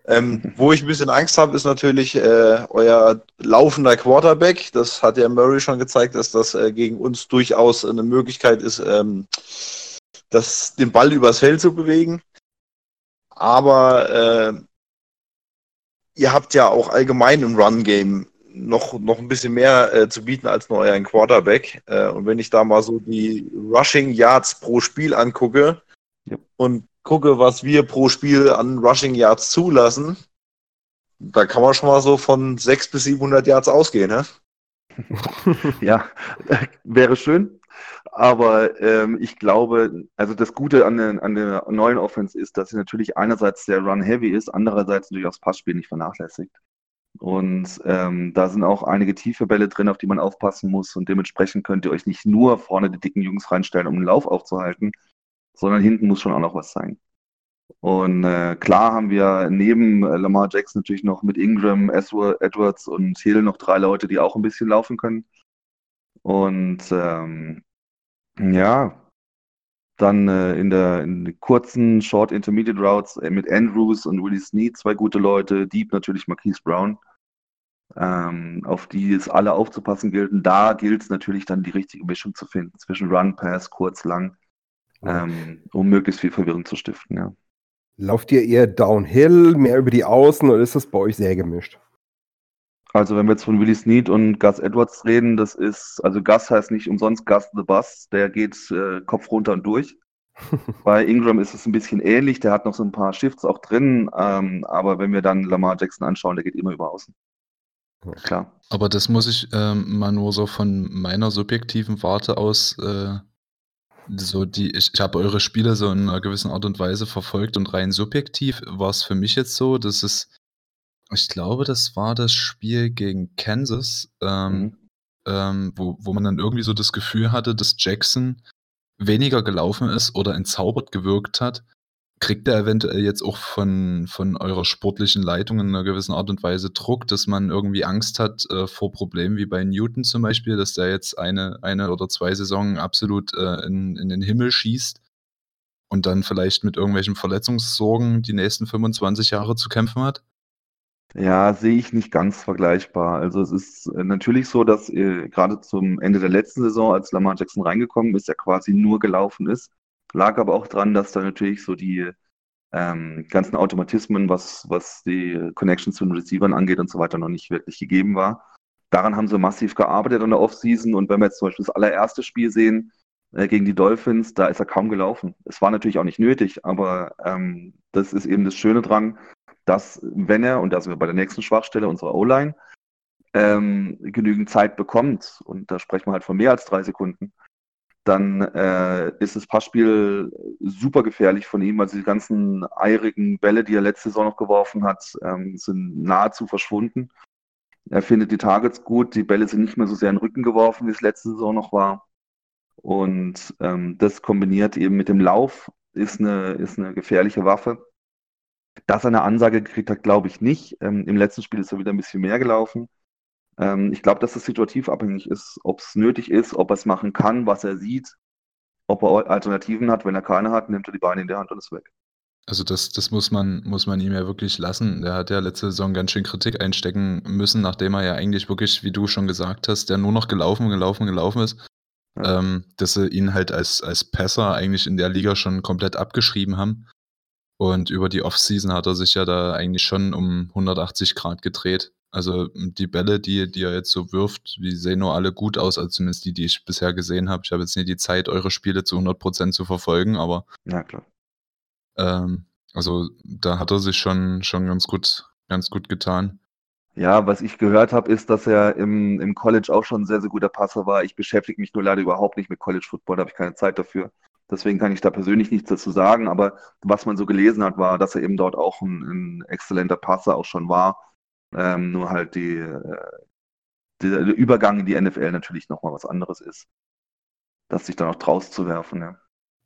Ähm, wo ich ein bisschen Angst habe, ist natürlich äh, euer laufender Quarterback. Das hat ja Murray schon gezeigt, dass das äh, gegen uns durchaus eine Möglichkeit ist, ähm, das, den Ball übers Feld zu bewegen. Aber äh, ihr habt ja auch allgemein im Run-Game noch, noch ein bisschen mehr äh, zu bieten als nur euren Quarterback. Äh, und wenn ich da mal so die Rushing Yards pro Spiel angucke Ja. und gucke, was wir pro Spiel an Rushing Yards zulassen, da kann man schon mal so von 600 bis 700 Yards ausgehen, ne? Ja, wäre schön. Aber ähm, ich glaube, also das Gute an der, an der neuen Offense ist, dass sie natürlich einerseits sehr run-heavy ist, andererseits natürlich auch das Passspiel nicht vernachlässigt. Und ähm, da sind auch einige tiefe Bälle drin, auf die man aufpassen muss. Und dementsprechend könnt ihr euch nicht nur vorne die dicken Jungs reinstellen, um den Lauf aufzuhalten, sondern hinten muss schon auch noch was sein. Und äh, klar haben wir neben äh, Lamar Jackson natürlich noch mit Ingram, Edward- Edwards und Hill noch drei Leute, die auch ein bisschen laufen können. Und ähm, ja, Dann äh, in der in den kurzen Short Intermediate Routes äh, mit Andrews und Willie Snead zwei gute Leute, Deep natürlich Marquise Brown, ähm, auf die es alle aufzupassen gilt. Und da gilt es natürlich dann die richtige Mischung zu finden zwischen Run, Pass, kurz, lang, ähm, um möglichst viel Verwirrung zu stiften. Ja. Lauft ihr eher downhill, mehr über die Außen oder ist das bei euch sehr gemischt? Also wenn wir jetzt von Willie Snead und Gus Edwards reden, das ist, also Gus heißt nicht umsonst Gus the Bus, der geht äh, Kopf runter und durch. Bei Ingram ist es ein bisschen ähnlich, der hat noch so ein paar Shifts auch drin, ähm, aber wenn wir dann Lamar Jackson anschauen, der geht immer über außen. Klar. Aber das muss ich ähm, mal nur so von meiner subjektiven Warte aus, äh, so die, ich, ich habe eure Spiele so in einer gewissen Art und Weise verfolgt und rein subjektiv war es für mich jetzt so, dass es ich glaube, das war das Spiel gegen Kansas, ähm, Mhm. ähm, wo wo man dann irgendwie so das Gefühl hatte, dass Jackson weniger gelaufen ist oder entzaubert gewirkt hat. Kriegt er eventuell jetzt auch von von eurer sportlichen Leitung in 'ner gewissen Art und Weise Druck, dass man irgendwie Angst hat, äh, vor Problemen wie bei Newton zum Beispiel, dass der jetzt eine eine oder 2 Saisonen absolut, äh, in in den Himmel schießt und dann vielleicht mit irgendwelchen Verletzungssorgen die nächsten 25 Jahre zu kämpfen hat? Ja, sehe ich nicht ganz vergleichbar. Also es ist äh, natürlich so, dass äh, gerade zum Ende der letzten Saison, als Lamar Jackson reingekommen ist, er quasi nur gelaufen ist. Lag aber auch dran, dass da natürlich so die ähm, ganzen Automatismen, was, was die Connection zu den Receivern angeht und so weiter, noch nicht wirklich gegeben war. Daran haben sie massiv gearbeitet in der Offseason und wenn wir jetzt zum Beispiel das allererste Spiel sehen äh, gegen die Dolphins, da ist er kaum gelaufen. Es war natürlich auch nicht nötig, aber ähm, das ist eben das Schöne dran, dass wenn er, und da sind wir bei der nächsten Schwachstelle unserer O-Line, ähm, genügend Zeit bekommt, und da sprechen wir halt von mehr als drei Sekunden, dann äh, ist das Passspiel super gefährlich von ihm, also die ganzen eirigen Bälle, die er letzte Saison noch geworfen hat, ähm, sind nahezu verschwunden. Er findet die Targets gut, die Bälle sind nicht mehr so sehr in den Rücken geworfen, wie es letzte Saison noch war. Und ähm, das kombiniert eben mit dem Lauf ist eine, ist eine gefährliche Waffe. Dass er eine Ansage gekriegt hat, glaube ich nicht. Ähm, Im letzten Spiel ist er wieder ein bisschen mehr gelaufen. Ähm, ich glaube, dass das situativ abhängig ist, ob es nötig ist, ob er es machen kann, was er sieht, ob er Alternativen hat. Wenn er keine hat, nimmt er die Beine in die Hand und ist weg. Also das, das muss man, muss man ihm ja wirklich lassen. Der hat ja letzte Saison ganz schön Kritik einstecken müssen, nachdem er ja eigentlich wirklich, wie du schon gesagt hast, der nur noch gelaufen, gelaufen, gelaufen ist. Ja. Ähm, dass sie ihn halt als, als Passer eigentlich in der Liga schon komplett abgeschrieben haben. Und über die Offseason hat er sich ja da eigentlich schon um 180 Grad gedreht. Also die Bälle, die, die er jetzt so wirft, die sehen nur alle gut aus, also zumindest die, die ich bisher gesehen habe. Ich habe jetzt nicht die Zeit, eure Spiele zu 100% zu verfolgen, aber Ja, klar. ähm, also da hat er sich schon, schon ganz gut, ganz gut getan. Ja, was ich gehört habe, ist, dass er im, im College auch schon ein sehr, sehr guter Passer war. Ich beschäftige mich nur leider überhaupt nicht mit College Football, da habe ich keine Zeit dafür. Deswegen kann ich da persönlich nichts dazu sagen, aber was man so gelesen hat, war, dass er eben dort auch ein, ein exzellenter Passer auch schon war. Ähm, nur halt die, äh, der, Übergang in die NFL natürlich nochmal was anderes ist. Das sich dann auch draus zu werfen, ja.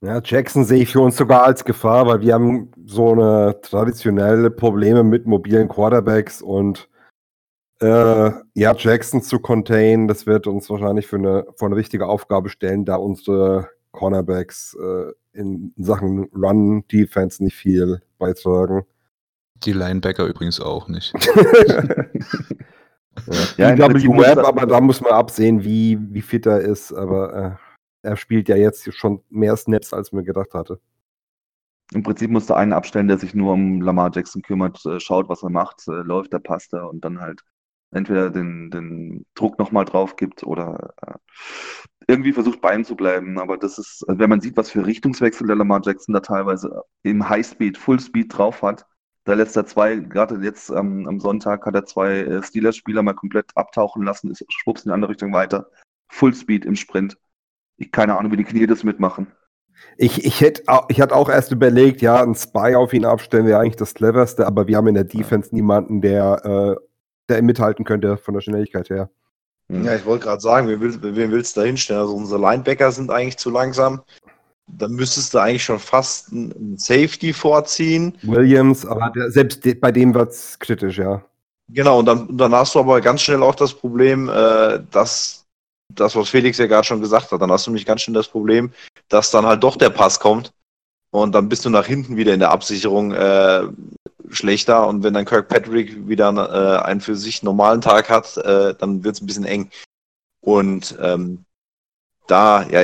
Ja, Jackson sehe ich für uns sogar als Gefahr, weil wir haben so eine traditionelle Probleme mit mobilen Quarterbacks und äh, ja, Jackson zu contain, das wird uns wahrscheinlich für eine, vor eine wichtige Aufgabe stellen, da unsere Cornerbacks äh, in Sachen Run-Defense nicht viel beitragen. Die Linebacker übrigens auch nicht. Ja, ja, Webb, er- aber da muss man absehen, wie, wie fit er ist. Aber äh, er spielt ja jetzt schon mehr Snaps, als man gedacht hatte. Im Prinzip musste einen abstellen, der sich nur um Lamar Jackson kümmert, äh, schaut, was er macht, äh, läuft, der passt er und dann halt entweder den, den Druck nochmal drauf gibt oder äh, irgendwie versucht bei ihm zu bleiben. Aber das ist, wenn man sieht, was für Richtungswechsel der Lamar Jackson da teilweise im Highspeed, Fullspeed drauf hat, da lässt er zwei, gerade jetzt ähm, am Sonntag hat er zwei äh, Steelers-Spieler mal komplett abtauchen lassen, ist schwupps in die andere Richtung weiter. Fullspeed im Sprint. Ich keine Ahnung, wie die Knie das mitmachen. Ich, ich, hätte auch, ich hatte auch erst überlegt, ja, ein Spy auf ihn abstellen wäre eigentlich das cleverste, aber wir haben in der Defense niemanden, der, äh, der mithalten könnte von der Schnelligkeit her. Hm. Ja, ich wollte gerade sagen, wen willst, wen willst du da hinstellen? Also unsere Linebacker sind eigentlich zu langsam. Dann müsstest du eigentlich schon fast einen Safety vorziehen. Williams, aber der, selbst de, bei dem wird es kritisch, ja. Genau, und dann, und dann hast du aber ganz schnell auch das Problem, äh, dass das, was Felix ja gerade schon gesagt hat, dann hast du nämlich ganz schön das Problem, dass dann halt doch der Pass kommt und dann bist du nach hinten wieder in der Absicherung äh, schlechter und wenn dann Kirkpatrick wieder äh, einen für sich normalen Tag hat, äh, dann wird es ein bisschen eng. Und ähm, da, ja,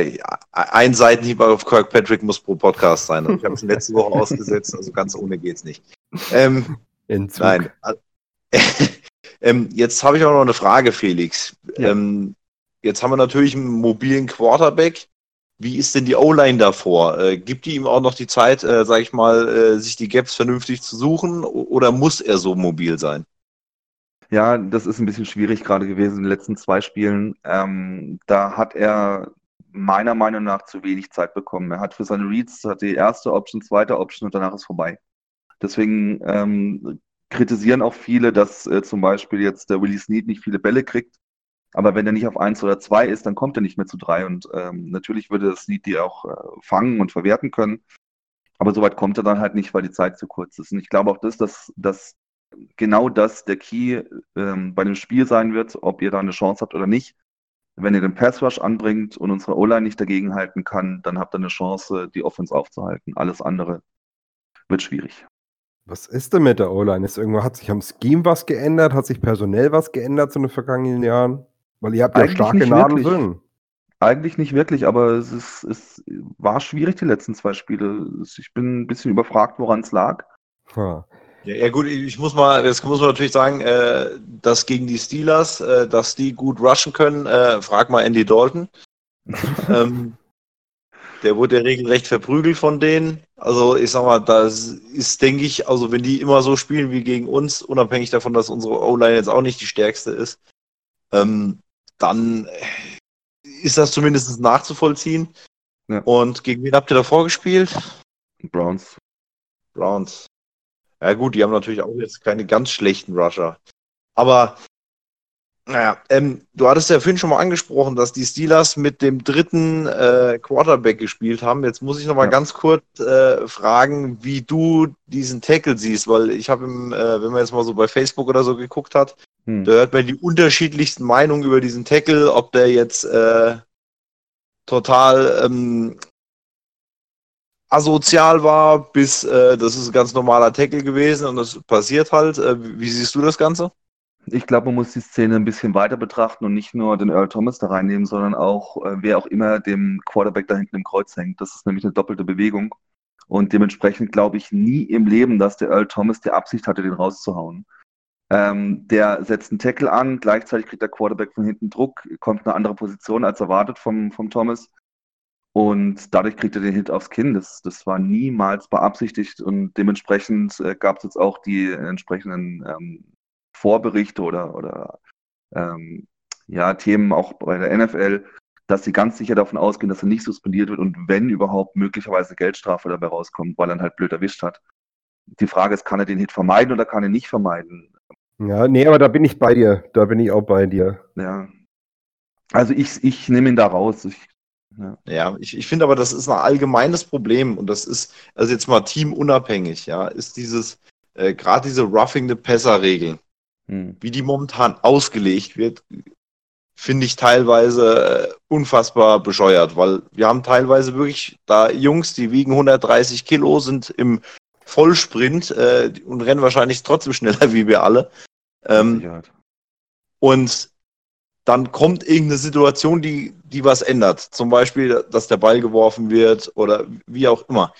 ein Seitenhieb auf Kirkpatrick muss pro Podcast sein. Und ich habe es letzte Woche ausgesetzt, also ganz ohne geht's nicht. Ähm, nein. ähm, jetzt habe ich auch noch eine Frage, Felix. Ja. Ähm, jetzt haben wir natürlich einen mobilen Quarterback. Wie ist denn die O-Line davor? Äh, gibt die ihm auch noch die Zeit, äh, sag ich mal, äh, sich die Gaps vernünftig zu suchen oder muss er so mobil sein? Ja, das ist ein bisschen schwierig gerade gewesen in den letzten zwei Spielen. Ähm, da hat er meiner Meinung nach zu wenig Zeit bekommen. Er hat für seine Reads hat die erste Option, zweite Option und danach ist vorbei. Deswegen ähm, kritisieren auch viele, dass äh, zum Beispiel jetzt der Willie Snead nicht viele Bälle kriegt. Aber wenn er nicht auf eins oder zwei ist, dann kommt er nicht mehr zu drei. Und ähm, natürlich würde das Snead die auch äh, fangen und verwerten können. Aber soweit kommt er dann halt nicht, weil die Zeit zu kurz ist. Und ich glaube auch, das, dass, dass genau das der Key ähm, bei dem Spiel sein wird, ob ihr da eine Chance habt oder nicht. Wenn ihr den Pass Rush anbringt und unsere O-Line nicht dagegen halten kann, dann habt ihr eine Chance, die Offense aufzuhalten. Alles andere wird schwierig. Was ist denn mit der O-Line? Hat sich am Scheme was geändert? Hat sich personell was geändert zu den vergangenen Jahren? Weil ihr habt ja starke Nadeln drin. Eigentlich nicht wirklich, aber es, ist, es war schwierig, die letzten zwei Spiele. Ich bin ein bisschen überfragt, woran es lag. Ha. Ja, ja, gut, ich muss mal, jetzt muss man natürlich sagen, äh, dass gegen die Steelers, äh, dass die gut rushen können, äh, frag mal Andy Dalton. ähm, der wurde ja regelrecht verprügelt von denen. Also ich sag mal, das ist, denke ich, also wenn die immer so spielen wie gegen uns, unabhängig davon, dass unsere O-Line jetzt auch nicht die stärkste ist, ähm, dann ist das zumindest nachzuvollziehen. Ja. Und gegen wen habt ihr davor gespielt? Browns. Browns. Ja gut, die haben natürlich auch jetzt keine ganz schlechten Rusher. Aber naja, ähm, du hattest ja vorhin schon mal angesprochen, dass die Steelers mit dem dritten äh, Quarterback gespielt haben. Jetzt muss ich noch mal ja. ganz kurz äh, fragen, wie du diesen Tackle siehst, weil ich habe, äh, wenn man jetzt mal so bei Facebook oder so geguckt hat, hm. da hört man die unterschiedlichsten Meinungen über diesen Tackle, ob der jetzt äh, total ähm, asozial war, bis äh, das ist ein ganz normaler Tackle gewesen und das passiert halt. Äh, wie siehst du das Ganze? Ich glaube, man muss die Szene ein bisschen weiter betrachten und nicht nur den Earl Thomas da reinnehmen, sondern auch, äh, wer auch immer dem Quarterback da hinten im Kreuz hängt. Das ist nämlich eine doppelte Bewegung. Und dementsprechend glaube ich nie im Leben, dass der Earl Thomas die Absicht hatte, den rauszuhauen. Ähm, der setzt einen Tackle an, gleichzeitig kriegt der Quarterback von hinten Druck, kommt in eine andere Position als erwartet vom, vom Thomas. Und dadurch kriegt er den Hit aufs Kinn. Das, das war niemals beabsichtigt und dementsprechend äh, gab es jetzt auch die entsprechenden ähm, Vorberichte oder, oder ähm, ja, Themen auch bei der NFL, dass sie ganz sicher davon ausgehen, dass er nicht suspendiert wird und wenn überhaupt möglicherweise Geldstrafe dabei rauskommt, weil er ihn halt blöd erwischt hat. Die Frage ist, kann er den Hit vermeiden oder kann er nicht vermeiden? Ja, nee, aber da bin ich bei dir. Da bin ich auch bei dir. Ja. Also ich, ich nehme ihn da raus. Ich, ja, ja ich, ich finde aber, das ist ein allgemeines Problem und das ist, also jetzt mal teamunabhängig, ja, ist dieses, äh, gerade diese Roughing the Passer-Regeln, hm. wie die momentan ausgelegt wird, finde ich teilweise äh, unfassbar bescheuert, weil wir haben teilweise wirklich da Jungs, die wiegen 130 Kilo, sind im Vollsprint äh, und rennen wahrscheinlich trotzdem schneller wie wir alle. Ähm, und dann kommt irgendeine Situation, die, die was ändert. Zum Beispiel, dass der Ball geworfen wird oder wie auch immer.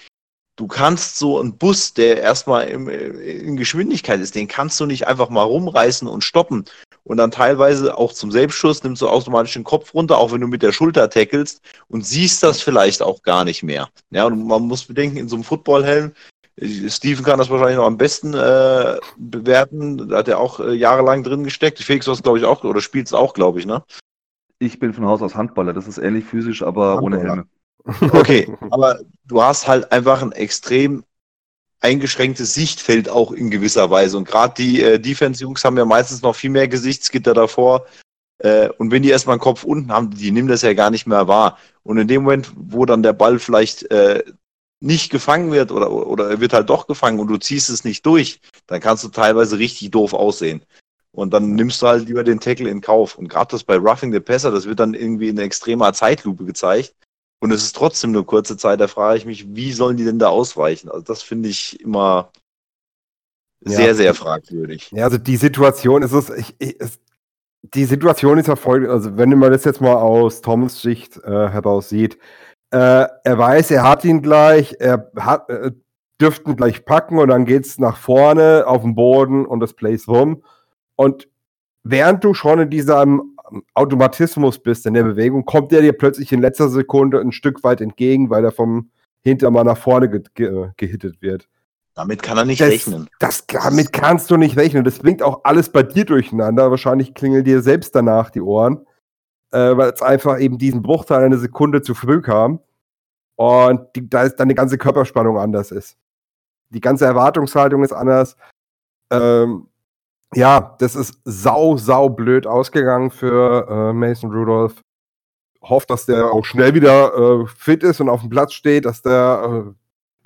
Du kannst so einen Bus, der erstmal im, in Geschwindigkeit ist, den kannst du nicht einfach mal rumreißen und stoppen. Und dann teilweise auch zum Selbstschuss nimmst du automatisch den Kopf runter, auch wenn du mit der Schulter tackelst und siehst das vielleicht auch gar nicht mehr. Ja, und man muss bedenken, in so einem Footballhelm Steven kann das wahrscheinlich noch am besten äh, bewerten. Da hat er auch äh, jahrelang drin gesteckt. Felix, was glaube ich auch, oder spielt es auch, glaube ich, ne? Ich bin von Haus aus Handballer. Das ist ähnlich physisch, aber Handballer. ohne Helme. Okay, aber du hast halt einfach ein extrem eingeschränktes Sichtfeld auch in gewisser Weise. Und gerade die äh, Defense-Jungs haben ja meistens noch viel mehr Gesichtsgitter davor. Äh, und wenn die erstmal einen Kopf unten haben, die nehmen das ja gar nicht mehr wahr. Und in dem Moment, wo dann der Ball vielleicht äh, nicht gefangen wird oder, oder er wird halt doch gefangen und du ziehst es nicht durch, dann kannst du teilweise richtig doof aussehen. Und dann nimmst du halt lieber den Tackle in Kauf. Und gerade das bei Roughing the Passer, das wird dann irgendwie in extremer Zeitlupe gezeigt. Und es ist trotzdem nur kurze Zeit. Da frage ich mich, wie sollen die denn da ausweichen? Also das finde ich immer Ja. sehr, sehr fragwürdig. Ja, also die Situation ist es, ich, ich, es die Situation ist ja folgende, also wenn man das jetzt mal aus Toms Sicht äh, heraus sieht, äh, er weiß, er hat ihn gleich, er hat, äh, dürfte ihn gleich packen und dann geht's nach vorne auf den Boden und das Plays rum. Und während du schon in diesem Automatismus bist, in der Bewegung, kommt er dir plötzlich in letzter Sekunde ein Stück weit entgegen, weil er vom Hintermann nach vorne ge ge gehittet wird. Damit kann er nicht Das- rechnen. Das, damit kannst du nicht rechnen. Das bringt auch alles bei dir durcheinander. Wahrscheinlich klingeln dir selbst danach die Ohren, äh, weil es einfach eben diesen Bruchteil einer Sekunde zu früh kam. Und die, da ist deine ganze Körperspannung anders ist. Die ganze Erwartungshaltung ist anders. Ähm, ja, das ist sau, sau blöd ausgegangen für äh, Mason Rudolph. Hofft, dass der auch schnell wieder äh, fit ist und auf dem Platz steht, dass der,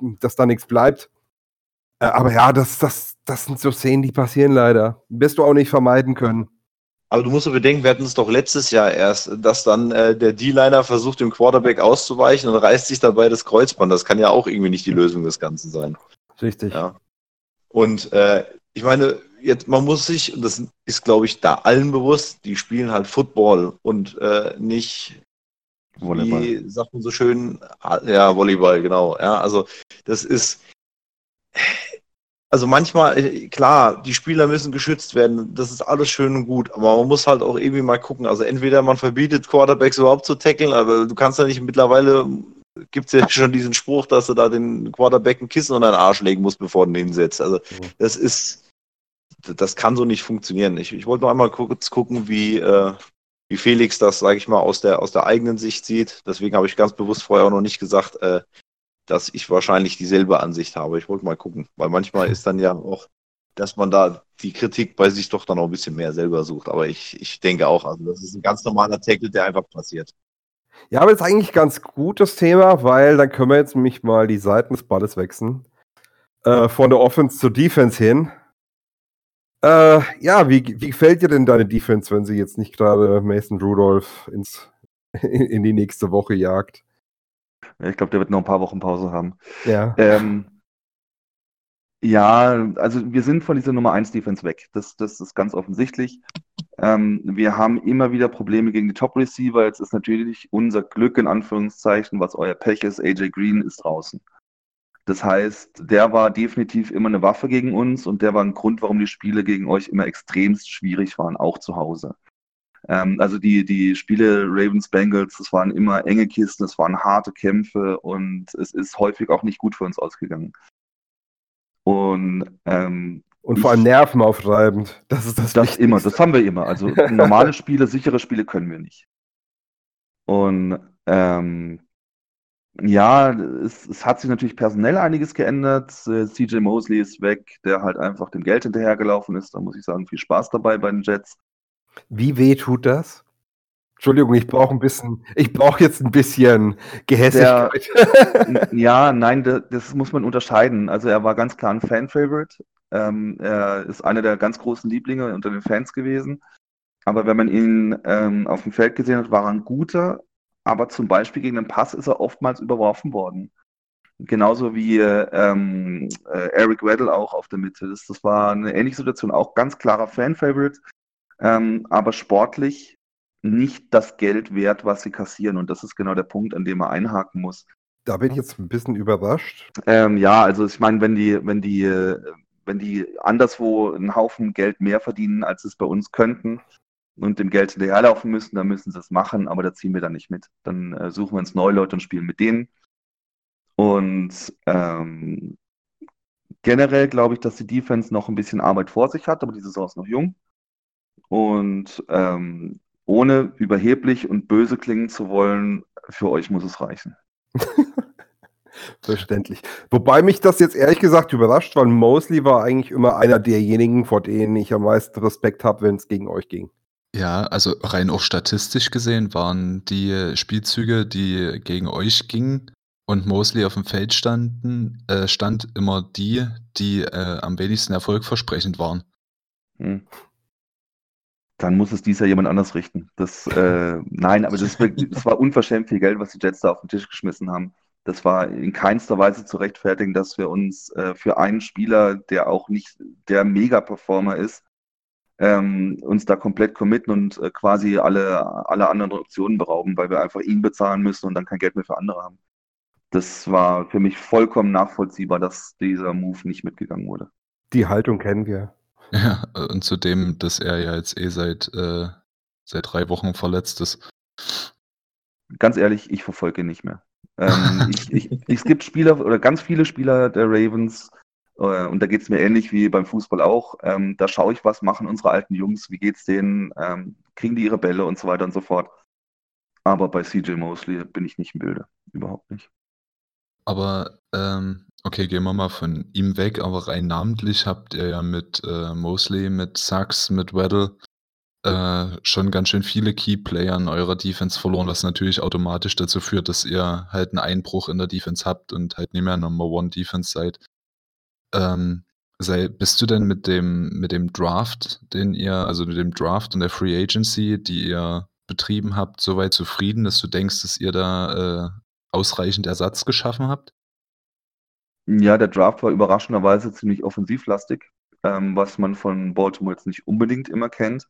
äh, dass da nichts bleibt. Äh, aber ja, das, das, das sind so Szenen, die passieren leider. Wirst du auch nicht vermeiden können. Aber du musst so bedenken, wir hatten es doch letztes Jahr erst, dass dann äh, der D-Liner versucht, dem Quarterback auszuweichen und reißt sich dabei das Kreuzband. Das kann ja auch irgendwie nicht die Lösung des Ganzen sein. Richtig. Ja. Und äh, ich meine, jetzt man muss sich, und das ist, glaube ich, da allen bewusst, die spielen halt Football und äh, nicht Volleyball. wie sagt man so schön, ah, ja, Volleyball, genau. Ja, also das ist, also manchmal, äh, klar, die Spieler müssen geschützt werden, das ist alles schön und gut, aber man muss halt auch irgendwie mal gucken. Also entweder man verbietet Quarterbacks überhaupt zu tackeln, aber du kannst ja nicht mittlerweile, gibt es ja schon diesen Spruch, dass du da den Quarterback ein Kissen unter den Arsch legen musst, bevor du ihn hinsetzt. Also das ist, das kann so nicht funktionieren. Ich, ich wollte noch einmal kurz gucken, wie, äh, wie Felix das, sage ich mal, aus der, aus der eigenen Sicht sieht. Deswegen habe ich ganz bewusst vorher auch noch nicht gesagt, äh, dass ich wahrscheinlich dieselbe Ansicht habe. Ich wollte mal gucken, weil manchmal ist dann ja auch, dass man da die Kritik bei sich doch dann auch ein bisschen mehr selber sucht. Aber ich, ich denke auch, also das ist ein ganz normaler Tackle, der einfach passiert. Ja, aber das ist eigentlich ganz gut, das Thema, weil dann können wir jetzt nämlich mal die Seiten des Balles wechseln. Äh, von der Offense zur Defense hin. Äh, ja, wie, wie gefällt dir denn deine Defense, wenn sie jetzt nicht gerade Mason Rudolph ins, in, in die nächste Woche jagt? Ich glaube, der wird noch ein paar Wochen Pause haben. Ja. Ähm, ja, also wir sind von dieser Nummer 1 Defense weg. Das, das ist ganz offensichtlich. Ähm, wir haben immer wieder Probleme gegen die Top Receiver. Jetzt ist natürlich unser Glück in Anführungszeichen, was euer Pech ist. AJ Green ist draußen. Das heißt, der war definitiv immer eine Waffe gegen uns und der war ein Grund, warum die Spiele gegen euch immer extremst schwierig waren, auch zu Hause. Ähm, also die, die Spiele Ravens Bengals, das waren immer enge Kisten, das waren harte Kämpfe und es ist häufig auch nicht gut für uns ausgegangen. Und ähm, Und vor allem nervenaufreibend. Das ist das, das Wichtigste. immer, das haben wir immer. Also normale Spiele, sichere Spiele können wir nicht. Und ähm, ja, es, es hat sich natürlich personell einiges geändert. Äh, CJ Mosley ist weg, der halt einfach dem Geld hinterhergelaufen ist. Da muss ich sagen, viel Spaß dabei bei den Jets. Wie weh tut das? Entschuldigung, ich brauche ein bisschen, ich brauche jetzt ein bisschen Gehässigkeit. N- Ja, nein, da- das muss man unterscheiden. Also er war ganz klar ein Fan-Favorite. Ähm, er ist einer der ganz großen Lieblinge unter den Fans gewesen. Aber wenn man ihn ähm, auf dem Feld gesehen hat, war er ein guter. Aber zum Beispiel gegen den Pass ist er oftmals überworfen worden. Genauso wie ähm, äh, Eric Weddle auch auf der Mitte. Das, das war eine ähnliche Situation, auch ganz klarer Fan-Favorite, ähm, aber sportlich nicht das Geld wert, was sie kassieren. Und das ist genau der Punkt, an dem man einhaken muss. Da bin ich jetzt ein bisschen überrascht. Ähm, ja, also ich meine, wenn die, wenn die, äh, wenn die anderswo einen Haufen Geld mehr verdienen, als es bei uns könnten und dem Geld hinterherlaufen müssen, dann müssen sie es machen, aber da ziehen wir dann nicht mit. Dann äh, suchen wir uns neue Leute und spielen mit denen. Und ähm, generell glaube ich, dass die Defense noch ein bisschen Arbeit vor sich hat, aber die Saison ist noch jung. Und ähm, ohne überheblich und böse klingen zu wollen, für euch muss es reichen. Verständlich. Wobei mich das jetzt ehrlich gesagt überrascht, weil Mosley war eigentlich immer einer derjenigen, vor denen ich am meisten Respekt habe, wenn es gegen euch ging. Ja, also rein auch statistisch gesehen waren die Spielzüge, die gegen euch gingen und Mosley auf dem Feld standen, äh, stand immer die, die äh, am wenigsten erfolgversprechend waren. Hm. Dann muss es dies Jahr jemand anders richten. Das, äh, nein, aber das, das, war unverschämt viel Geld, was die Jets da auf den Tisch geschmissen haben. Das war in keinster Weise zu rechtfertigen, dass wir uns äh, für einen Spieler, der auch nicht der Mega-Performer ist, ähm, uns da komplett committen und äh, quasi alle, alle anderen Optionen berauben, weil wir einfach ihn bezahlen müssen und dann kein Geld mehr für andere haben. Das war für mich vollkommen nachvollziehbar, dass dieser Move nicht mitgegangen wurde. Die Haltung kennen wir. Ja, und zudem, dass er ja jetzt eh seit, äh, seit drei Wochen verletzt ist. Ganz ehrlich, ich verfolge ihn nicht mehr. Ähm, ich, ich, es gibt Spieler oder ganz viele Spieler der Ravens, äh, und da geht es mir ähnlich wie beim Fußball auch. Ähm, da schaue ich, was machen unsere alten Jungs, wie geht's denen, ähm, kriegen die ihre Bälle und so weiter und so fort. Aber bei CJ Mosley bin ich nicht im Bilde. Überhaupt nicht. Aber ähm, Okay, gehen wir mal von ihm weg, aber rein namentlich habt ihr ja mit äh, Mosley, mit Sachs, mit Weddle äh, schon ganz schön viele Key-Player in eurer Defense verloren, was natürlich automatisch dazu führt, dass ihr halt einen Einbruch in der Defense habt und halt nicht mehr Number One Defense seid. Ähm, sei, bist du denn mit dem, mit dem Draft, den ihr, also mit dem Draft und der Free Agency, die ihr betrieben habt, soweit zufrieden, dass du denkst, dass ihr da äh, ausreichend Ersatz geschaffen habt? Ja, der Draft war überraschenderweise ziemlich offensivlastig, ähm, was man von Baltimore jetzt nicht unbedingt immer kennt.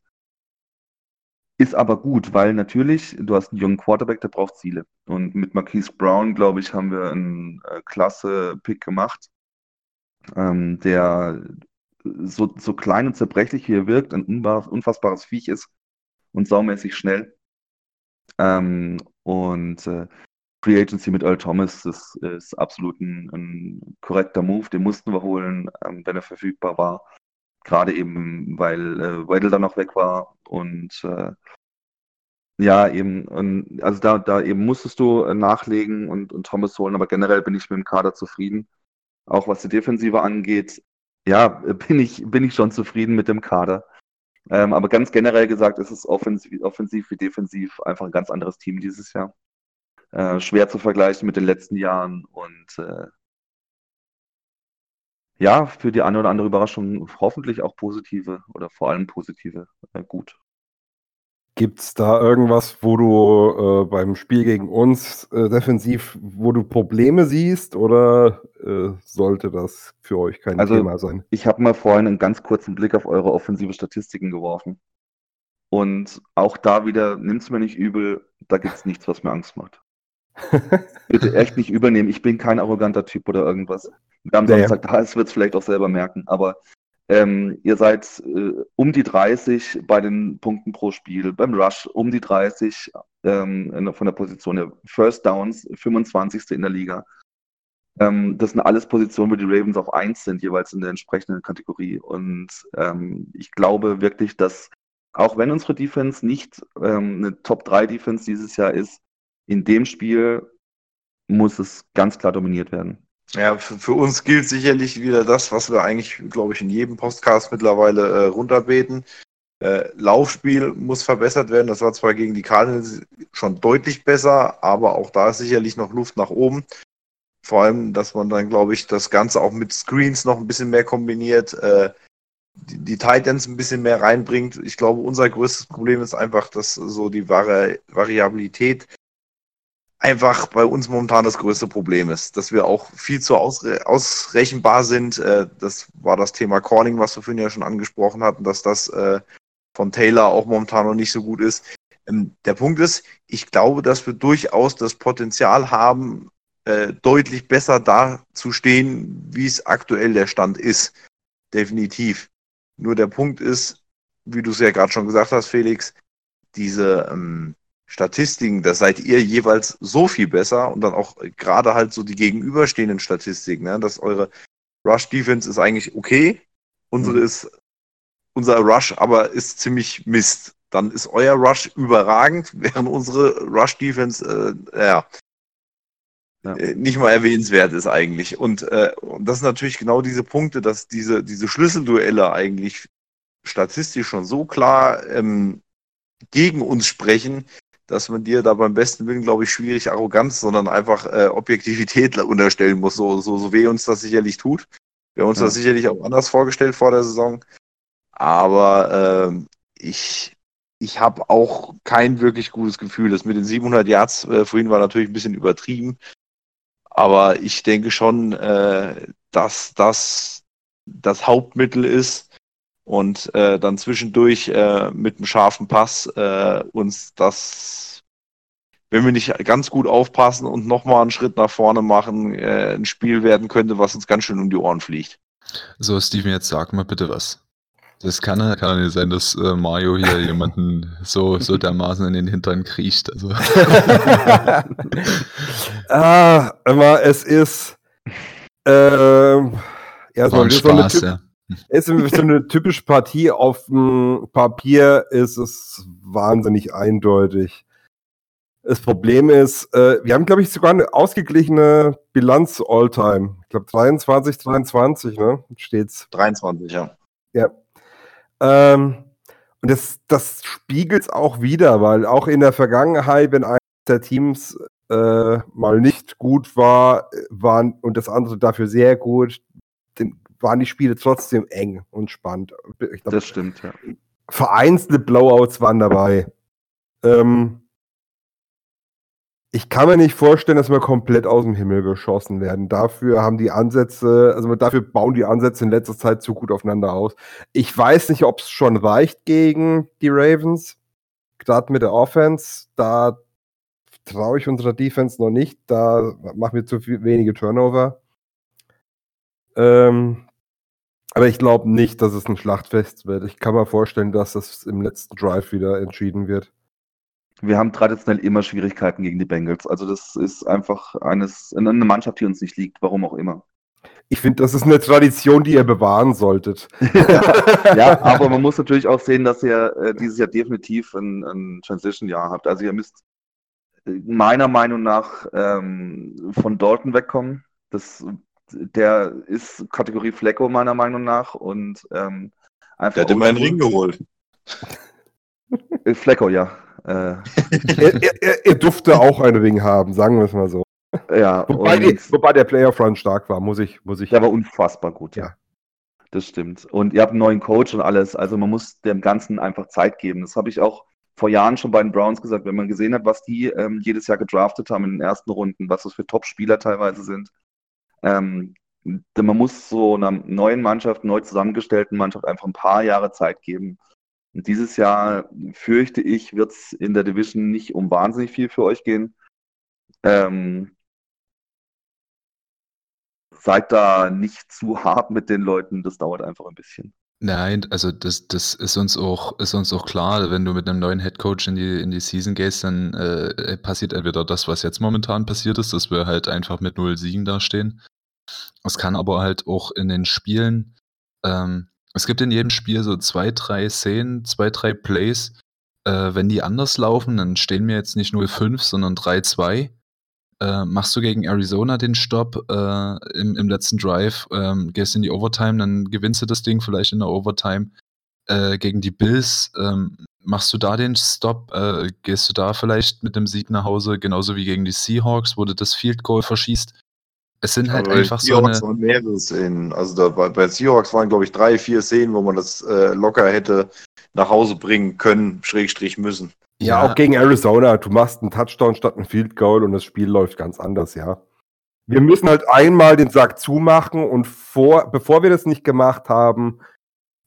Ist aber gut, weil natürlich, du hast einen jungen Quarterback, der braucht Ziele. Und mit Marquise Brown, glaube ich, haben wir einen äh, klasse Pick gemacht, ähm, der so, so klein und zerbrechlich wie er wirkt, ein unfassbares Viech ist und saumäßig schnell. Ähm, und äh, Free Agency mit Earl Thomas, das ist absolut ein, ein korrekter Move. Den mussten wir holen, ähm, wenn er verfügbar war. Gerade eben, weil äh, Weddle dann noch weg war und äh, ja, eben, und, also da, da eben musstest du äh, nachlegen und, und Thomas holen, aber generell bin ich mit dem Kader zufrieden. Auch was die Defensive angeht, ja, bin ich, bin ich schon zufrieden mit dem Kader. Ähm, aber ganz generell gesagt, ist es offensiv, offensiv wie defensiv einfach ein ganz anderes Team dieses Jahr. Äh, schwer zu vergleichen mit den letzten Jahren und äh, ja, für die eine oder andere Überraschung hoffentlich auch positive oder vor allem positive äh, gut. Gibt es da irgendwas, wo du äh, beim Spiel gegen uns äh, defensiv, wo du Probleme siehst oder äh, sollte das für euch kein also, Thema sein? Ich habe mal vorhin einen ganz kurzen Blick auf eure offensive Statistiken geworfen. Und auch da wieder, nimmt es mir nicht übel, da gibt es nichts, was mir Angst macht. Bitte echt nicht übernehmen. Ich bin kein arroganter Typ oder irgendwas. Wir haben naja. Samstag da, es wird es vielleicht auch selber merken. Aber ähm, ihr seid äh, um die 30 bei den Punkten pro Spiel, beim Rush um die 30 ähm, von der Position her. First Downs 25. in der Liga. Ähm, das sind alles Positionen, wo die Ravens auf 1 sind, jeweils in der entsprechenden Kategorie. Und ähm, ich glaube wirklich, dass auch wenn unsere Defense nicht ähm, eine Top 3 Defense dieses Jahr ist, in dem Spiel muss es ganz klar dominiert werden. Ja, für, für, uns gilt sicherlich wieder das, was wir eigentlich, glaube ich, in jedem Podcast mittlerweile äh, runterbeten. Äh, Laufspiel muss verbessert werden. Das war zwar gegen die Cardinals schon deutlich besser, aber auch da ist sicherlich noch Luft nach oben. Vor allem, dass man dann, glaube ich, das Ganze auch mit Screens noch ein bisschen mehr kombiniert, äh, die, die Titans ein bisschen mehr reinbringt. Ich glaube, unser größtes Problem ist einfach, dass so die Vari Variabilität einfach bei uns momentan das größte Problem ist, dass wir auch viel zu ausre ausrechenbar sind. Äh, das war das Thema Calling, was wir vorhin ja schon angesprochen hatten, dass das äh, von Taylor auch momentan noch nicht so gut ist. Ähm, der Punkt ist, ich glaube, dass wir durchaus das Potenzial haben, äh, deutlich besser dazustehen, wie es aktuell der Stand ist. Definitiv. Nur der Punkt ist, wie du es ja gerade schon gesagt hast, Felix, diese ähm, Statistiken, da seid ihr jeweils so viel besser und dann auch gerade halt so die gegenüberstehenden Statistiken, ne? dass eure Rush Defense ist eigentlich okay, unsere mhm. ist unser Rush aber ist ziemlich Mist. Dann ist euer Rush überragend, während unsere Rush Defense äh, ja, ja. Äh, nicht mal erwähnenswert ist eigentlich. Und, äh, und das sind natürlich genau diese Punkte, dass diese, diese Schlüsselduelle eigentlich statistisch schon so klar ähm, gegen uns sprechen, dass man dir da beim besten Willen, glaube ich, schwierig Arroganz, sondern einfach äh, Objektivität unterstellen muss, so, so, so weh uns das sicherlich tut. Wir haben uns ja. das sicherlich auch anders vorgestellt vor der Saison. Aber äh, ich ich habe auch kein wirklich gutes Gefühl. Das mit den 700 Yards äh, vorhin war natürlich ein bisschen übertrieben. Aber ich denke schon, äh, dass das das Hauptmittel ist und äh, dann zwischendurch äh, mit einem scharfen Pass äh, uns das, wenn wir nicht ganz gut aufpassen und nochmal einen Schritt nach vorne machen, äh, ein Spiel werden könnte, was uns ganz schön um die Ohren fliegt. So, Steven, jetzt sag mal bitte was. Das kann ja kann ja nicht sein, dass äh, Mario hier jemanden so, so dermaßen in den Hintern kriecht. Also. ah, aber es ist ähm, ja, so, War ein so eine, Spaß, typ- ja. Ist so eine typische Partie auf dem Papier ist es wahnsinnig eindeutig. Das Problem ist, äh, wir haben, glaube ich, sogar eine ausgeglichene Bilanz All-Time. Ich glaube 23, 23, ne? Steht's. 23, ja. Ähm, und das, das spiegelt es auch wieder, weil auch in der Vergangenheit, wenn eines der Teams äh, mal nicht gut war, äh, waren und das andere dafür sehr gut, dann waren die Spiele trotzdem eng und spannend. Glaub, Das stimmt, ja. vereinzelte Blowouts waren dabei. Ähm, ich kann mir nicht vorstellen, dass wir komplett aus dem Himmel geschossen werden. Dafür haben die Ansätze, also dafür bauen die Ansätze in letzter Zeit zu gut aufeinander aus. Ich weiß nicht, ob es schon reicht gegen die Ravens. Gerade mit der Offense, da traue ich unserer Defense noch nicht. Da machen wir zu viel, wenige Turnover. Ähm, aber ich glaube nicht, dass es ein Schlachtfest wird. Ich kann mir vorstellen, dass das im letzten Drive wieder entschieden wird. Wir haben traditionell immer Schwierigkeiten gegen die Bengals. Also das ist einfach eines, eine Mannschaft, die uns nicht liegt, warum auch immer. Ich finde, das ist eine Tradition, die ihr bewahren solltet. ja, aber man muss natürlich auch sehen, dass ihr äh, dieses Jahr definitiv ein, ein Transition-Jahr habt. Also ihr müsst äh, meiner Meinung nach ähm, von Dalton wegkommen. Das, der ist Kategorie Flecko meiner Meinung nach und ähm, einfach. Der hat immer einen Ring geholt. Äh, Flecko, ja. Äh, er, er, er, er durfte auch einen Ring haben, sagen wir es mal so. ja, Wobei, und- wobei der Player Front stark war, muss ich, muss ich. Der war unfassbar gut, ja. Ja. Das stimmt. Und ihr habt einen neuen Coach und alles. Also man muss dem Ganzen einfach Zeit geben. Das habe ich auch vor Jahren schon bei den Browns gesagt, wenn man gesehen hat, was die ähm, jedes Jahr gedraftet haben in den ersten Runden, was das für Top-Spieler teilweise sind. Ähm, man muss so einer neuen Mannschaft, neu zusammengestellten Mannschaft einfach ein paar Jahre Zeit geben. Und dieses Jahr, fürchte ich, wird es in der Division nicht um wahnsinnig viel für euch gehen. Ähm, seid da nicht zu hart mit den Leuten, das dauert einfach ein bisschen. Nein, also das, das ist uns auch, ist uns auch klar, wenn du mit einem neuen Headcoach in die, in die Season gehst, dann äh, passiert entweder das, was jetzt momentan passiert ist, dass wir halt einfach mit null Siegen dastehen. Es kann aber halt auch in den Spielen, ähm, es gibt in jedem Spiel so zwei, drei Szenen, zwei, drei Plays. Äh, wenn die anders laufen, dann stehen wir jetzt nicht 0-5, sondern 3-2. Äh, machst du gegen Arizona den Stopp äh, im, im letzten Drive, ähm, gehst in die Overtime, dann gewinnst du das Ding vielleicht in der Overtime. Äh, gegen die Bills ähm, machst du da den Stop, äh, gehst du da vielleicht mit dem Sieg nach Hause, genauso wie gegen die Seahawks, wo du das Field Goal verschießt. Es sind halt Aber einfach so. Seahawks waren mehrere Szenen. Also da, bei, bei Seahawks waren, glaube ich, drei, vier Szenen, wo man das äh, locker hätte nach Hause bringen können, Schrägstrich müssen. Ja, auch gegen Arizona. Du machst einen Touchdown statt ein Field Goal und das Spiel läuft ganz anders, ja. Wir müssen halt einmal den Sack zumachen und vor, bevor wir das nicht gemacht haben,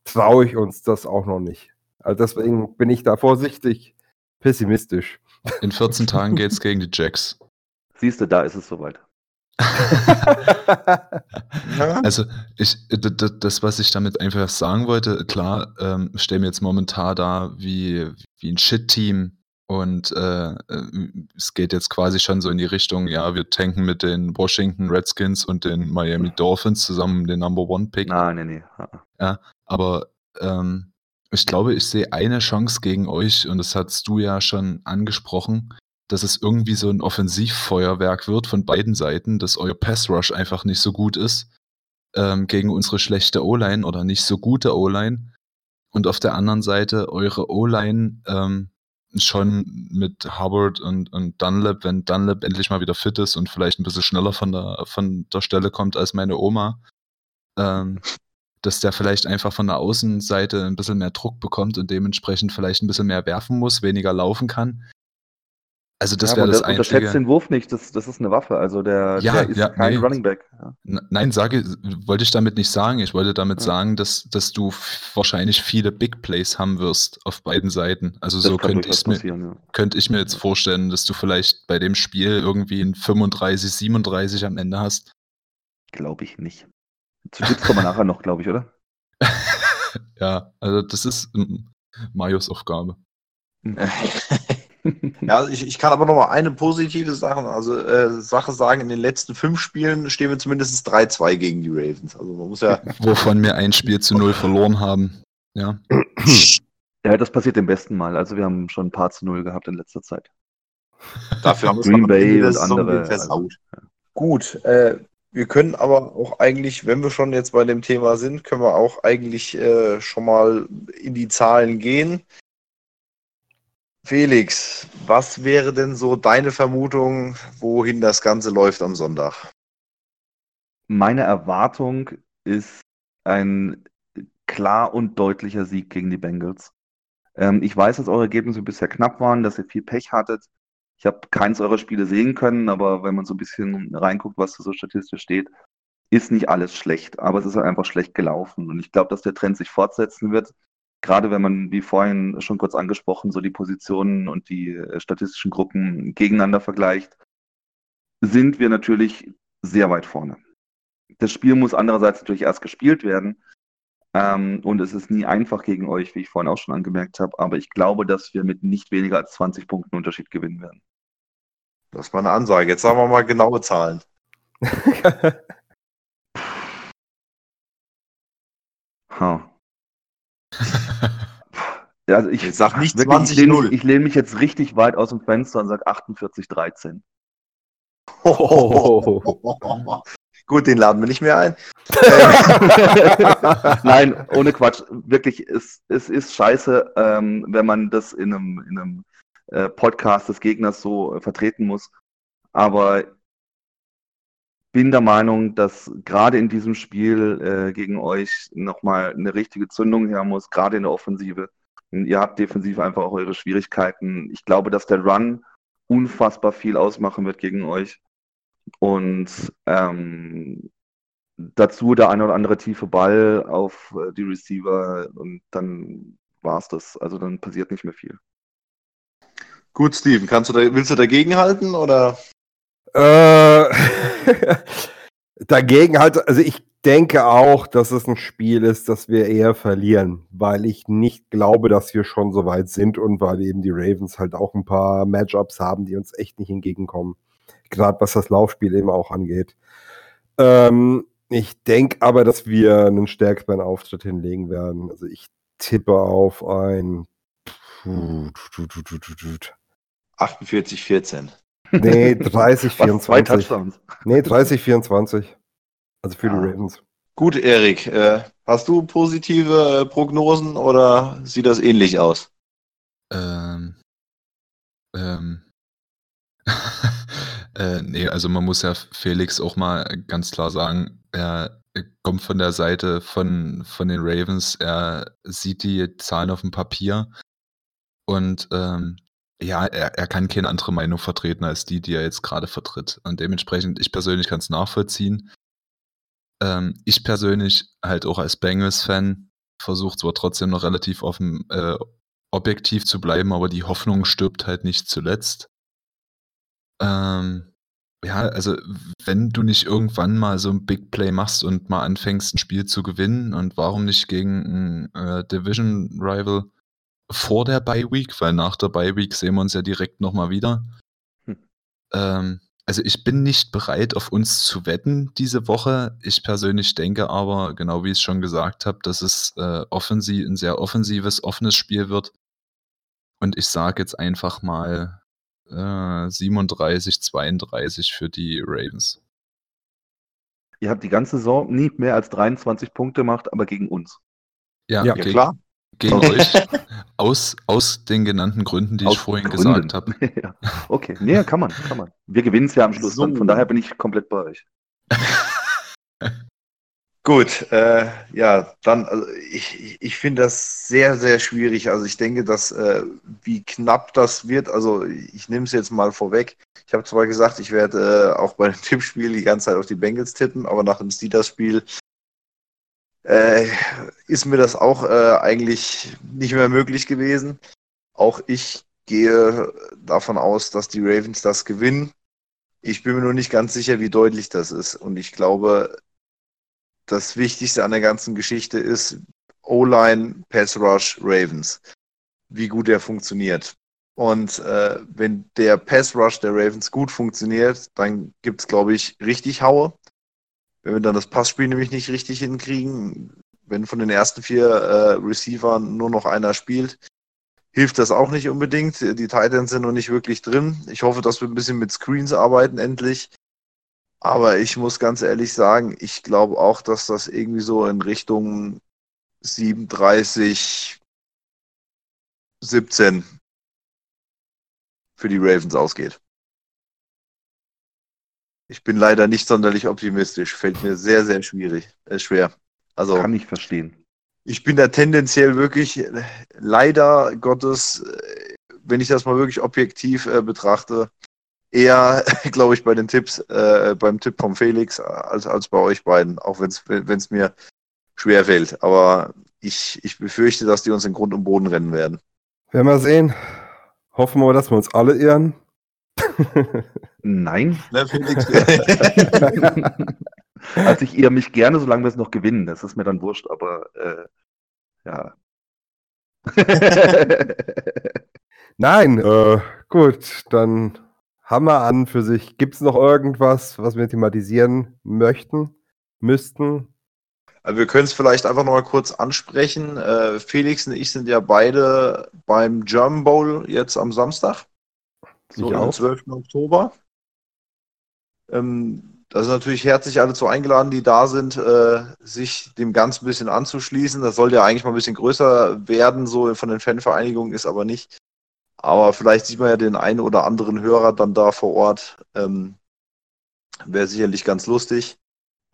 traue ich uns das auch noch nicht. Also deswegen bin ich da vorsichtig pessimistisch. In 14 Tagen geht's gegen die Jacks. Siehst du, da ist es soweit. Ja. Also, ich, das, was ich damit einfach sagen wollte, klar, ähm, stellen wir jetzt momentan da wie, wie ein Shit-Team und äh, äh, es geht jetzt quasi schon so in die Richtung, ja, wir tanken mit den Washington Redskins und den Miami Dolphins zusammen den Number One-Pick. Nein, nee, nee. Ah, Aber ähm, ich glaube, ich sehe eine Chance gegen euch und das hast du ja schon angesprochen, dass es irgendwie so ein Offensivfeuerwerk wird von beiden Seiten, dass euer Pass Rush einfach nicht so gut ist ähm, gegen unsere schlechte O-Line oder nicht so gute O-Line und auf der anderen Seite eure O-Line ähm, schon mit Hubbard und, und Dunlap, wenn Dunlap endlich mal wieder fit ist und vielleicht ein bisschen schneller von der, von der Stelle kommt als meine Oma, ähm, dass der vielleicht einfach von der Außenseite ein bisschen mehr Druck bekommt und dementsprechend vielleicht ein bisschen mehr werfen muss, weniger laufen kann. Also das Ja, wäre das der- Unterschätzt Einzige. den Wurf nicht, das, das ist eine Waffe. Also der, Ja, der ist ja, kein nee. Running Back. Nein, sage, wollte ich damit nicht sagen. Ich wollte damit sagen, dass, dass du wahrscheinlich viele Big Plays haben wirst auf beiden Seiten. Also Das so könnte ich mir, könnte ich mir jetzt vorstellen, dass du vielleicht bei dem Spiel irgendwie ein 35, 37 am Ende hast. Glaube ich nicht. Zu Tipps kommen wir nachher noch, glaube ich, oder? ja, also das ist Marios Aufgabe. Ja, also ich, ich kann aber noch mal eine positive Sache, also, äh, Sache sagen. In den letzten fünf Spielen stehen wir zumindest 3-2 gegen die Ravens. Also man muss ja. Wovon wir ein Spiel zu null verloren haben. Ja. Ja, das passiert dem besten Mal. Also wir haben schon ein paar zu Null gehabt in letzter Zeit. Dafür haben wir es Green Bay und andere. versaut. Gut, äh, wir können aber auch eigentlich, wenn wir schon jetzt bei dem Thema sind, können wir auch eigentlich äh, schon mal in die Zahlen gehen. Felix, was wäre denn so deine Vermutung, wohin das Ganze läuft am Sonntag? Meine Erwartung ist ein klar und deutlicher Sieg gegen die Bengals. Ähm, ich weiß, dass eure Ergebnisse bisher knapp waren, dass ihr viel Pech hattet. Ich habe keins eurer Spiele sehen können, aber wenn man so ein bisschen reinguckt, was da so statistisch steht, ist nicht alles schlecht, aber es ist halt einfach schlecht gelaufen. Und ich glaube, dass der Trend sich fortsetzen wird. Gerade wenn man, wie vorhin schon kurz angesprochen, so die Positionen und die äh, statistischen Gruppen gegeneinander vergleicht, sind wir natürlich sehr weit vorne. Das Spiel muss andererseits natürlich erst gespielt werden. Ähm, und es ist nie einfach gegen euch, wie ich vorhin auch schon angemerkt habe. Aber ich glaube, dass wir mit nicht weniger als 20 Punkten Unterschied gewinnen werden. Das war eine Ansage. Jetzt sagen wir mal genaue Zahlen. Ha. Also ich Jetzt sag nicht wirklich, ich lehne 20-0. mich, ich lehne mich jetzt richtig weit aus dem Fenster und sage 48-13. Gut, den laden wir nicht mehr ein. Nein, ohne Quatsch. Wirklich, es, es ist scheiße, ähm, wenn man das in einem, in einem äh, Podcast des Gegners so äh, vertreten muss. Aber bin der Meinung, dass gerade in diesem Spiel äh, gegen euch nochmal eine richtige Zündung her muss, gerade in der Offensive. Und ihr habt defensiv einfach auch eure Schwierigkeiten. Ich glaube, dass der Run unfassbar viel ausmachen wird gegen euch. Und ähm, dazu der eine oder andere tiefe Ball auf äh, die Receiver und dann war's das. Also dann passiert nicht mehr viel. Gut, Steven, kannst du da, willst du dagegen halten oder? Äh, dagegen halt, also ich denke auch, dass es ein Spiel ist, das wir eher verlieren, weil ich nicht glaube, dass wir schon so weit sind und weil eben die Ravens halt auch ein paar Matchups haben, die uns echt nicht entgegenkommen. Gerade was das Laufspiel eben auch angeht. Ähm, ich denke aber, dass wir einen stärkeren Auftritt hinlegen werden. Also ich tippe auf ein 48, 14. Nee, 30, Was, zwei 24. Touchdowns. Nee, 30, 24. Also für Ja. die Ravens. Gut, Erik, äh, hast du positive äh, Prognosen oder sieht das ähnlich aus? Ähm, ähm, äh, nee, also man muss ja Felix auch mal ganz klar sagen, er kommt von der Seite von, von den Ravens, er sieht die Zahlen auf dem Papier und ähm, ja, er, er kann keine andere Meinung vertreten als die, die er jetzt gerade vertritt. Und dementsprechend, ich persönlich kann es nachvollziehen. Ähm, ich persönlich, halt auch als Bengals-Fan, versuche zwar trotzdem noch relativ offen, äh, objektiv zu bleiben, aber die Hoffnung stirbt halt nicht zuletzt. Ähm, ja, also wenn du nicht irgendwann mal so ein Big Play machst und mal anfängst, ein Spiel zu gewinnen und warum nicht gegen ein äh, Division Rival vor der Bye Week, weil nach der Bye Week sehen wir uns ja direkt nochmal wieder. Hm. Ähm, also ich bin nicht bereit, auf uns zu wetten diese Woche. Ich persönlich denke aber, genau wie ich es schon gesagt habe, dass es äh, offensiv, ein sehr offensives, offenes Spiel wird. Und ich sage jetzt einfach mal äh, 37, 32 für die Ravens. Ihr habt die ganze Saison nie mehr als 23 Punkte gemacht, aber gegen uns. Ja, Ja, ge- klar. Gegen euch. Aus, aus den genannten Gründen, die ich Aus vorhin Gründen. gesagt habe. ja. Okay, nee, kann man, kann man. Wir gewinnen es ja am Schluss, So. von daher bin ich komplett bei euch. Gut, äh, ja, dann, also ich, ich- ich finde das sehr, sehr schwierig. Also ich denke, dass äh, wie knapp das wird, also ich nehme es jetzt mal vorweg. Ich habe zwar gesagt, ich werde äh, auch bei dem Tippspiel die ganze Zeit auf die Bengals tippen, aber nach dem Steelers-Spiel äh, ist mir das auch äh, eigentlich nicht mehr möglich gewesen. Auch ich gehe davon aus, dass die Ravens das gewinnen. Ich bin mir nur nicht ganz sicher, wie deutlich das ist. Und ich glaube, das Wichtigste an der ganzen Geschichte ist O-Line, Pass Rush, Ravens. Wie gut der funktioniert. Und äh, wenn der Pass Rush der Ravens gut funktioniert, dann gibt es, glaube ich, richtig Haue. Wenn wir dann das Passspiel nämlich nicht richtig hinkriegen, wenn von den ersten vier äh, Receivern nur noch einer spielt, hilft das auch nicht unbedingt. Die Titans sind noch nicht wirklich drin. Ich hoffe, dass wir ein bisschen mit Screens arbeiten endlich. Aber ich muss ganz ehrlich sagen, ich glaube auch, dass das irgendwie so in Richtung 37, 17 für die Ravens ausgeht. Ich bin leider nicht sonderlich optimistisch. Fällt mir sehr, sehr schwierig, äh, schwer. Also Kann ich verstehen. ich bin da tendenziell wirklich äh, leider Gottes, äh, wenn ich das mal wirklich objektiv äh, betrachte, eher, glaube ich, bei den Tipps, äh, beim Tipp von Felix äh, als, als bei euch beiden, auch wenn es mir schwer fällt. Aber ich, ich befürchte, dass die uns in Grund und Boden rennen werden. Werden wir sehen. Hoffen wir, dass wir uns alle irren. Nein. Ne, Felix? Also ich irre mich gerne, solange wir es noch gewinnen. Das ist mir dann wurscht, aber äh, ja. Nein, äh, gut, dann haben wir an für sich. Gibt es noch irgendwas, was wir thematisieren möchten, müssten? Also wir können es vielleicht einfach noch mal kurz ansprechen. Äh, Felix und ich sind ja beide beim German Bowl jetzt am Samstag. So am auch. 12. Oktober. Ähm, da sind natürlich herzlich alle zu eingeladen, die da sind, äh, sich dem Ganzen ein bisschen anzuschließen. Das soll ja eigentlich mal ein bisschen größer werden, so von den Fanvereinigungen, ist aber nicht. Aber vielleicht sieht man ja den einen oder anderen Hörer dann da vor Ort. Ähm, Wäre sicherlich ganz lustig.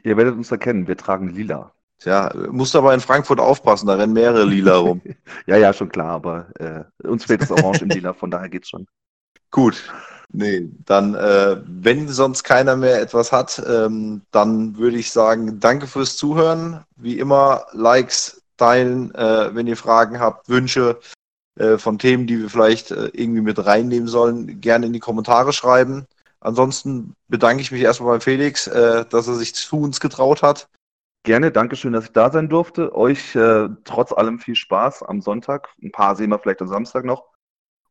Ihr werdet uns erkennen, wir tragen lila. Tja, musst aber in Frankfurt aufpassen, da rennen mehrere Lila rum. Ja, ja, schon klar, aber äh, uns fehlt das Orange im Lila, von daher geht's schon. Gut. Nee, dann, äh, wenn sonst keiner mehr etwas hat, ähm, dann würde ich sagen, danke fürs Zuhören. Wie immer, Likes, teilen, äh, wenn ihr Fragen habt, Wünsche äh, von Themen, die wir vielleicht äh, irgendwie mit reinnehmen sollen, gerne in die Kommentare schreiben. Ansonsten bedanke ich mich erstmal bei Felix, äh, dass er sich zu uns getraut hat. Gerne, Dankeschön, dass ich da sein durfte. Euch äh, trotz allem viel Spaß am Sonntag. Ein paar sehen wir vielleicht am Samstag noch.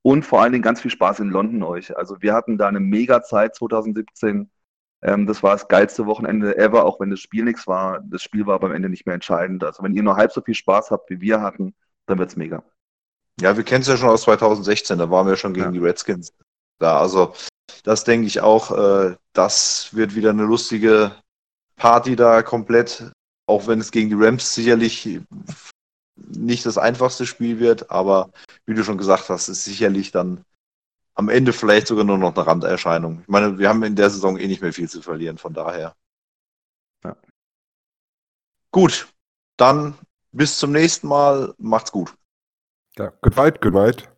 Und vor allen Dingen ganz viel Spaß in London euch. Also wir hatten da eine mega Zeit 2017. Ähm, das war das geilste Wochenende ever, auch wenn das Spiel nichts war. Das Spiel war beim Ende nicht mehr entscheidend. Also wenn ihr nur halb so viel Spaß habt, wie wir hatten, dann wird's mega. Ja, wir kennen es ja schon aus 2016, da waren wir schon gegen Ja. die Redskins da. Also das denke ich auch, äh, das wird wieder eine lustige Party da komplett, auch wenn es gegen die Rams sicherlich nicht das einfachste Spiel wird, aber wie du schon gesagt hast, ist sicherlich dann am Ende vielleicht sogar nur noch eine Randerscheinung. Ich meine, wir haben in der Saison eh nicht mehr viel zu verlieren, von daher. Ja. Gut, dann bis zum nächsten Mal. Macht's gut. Ja, good night, good night.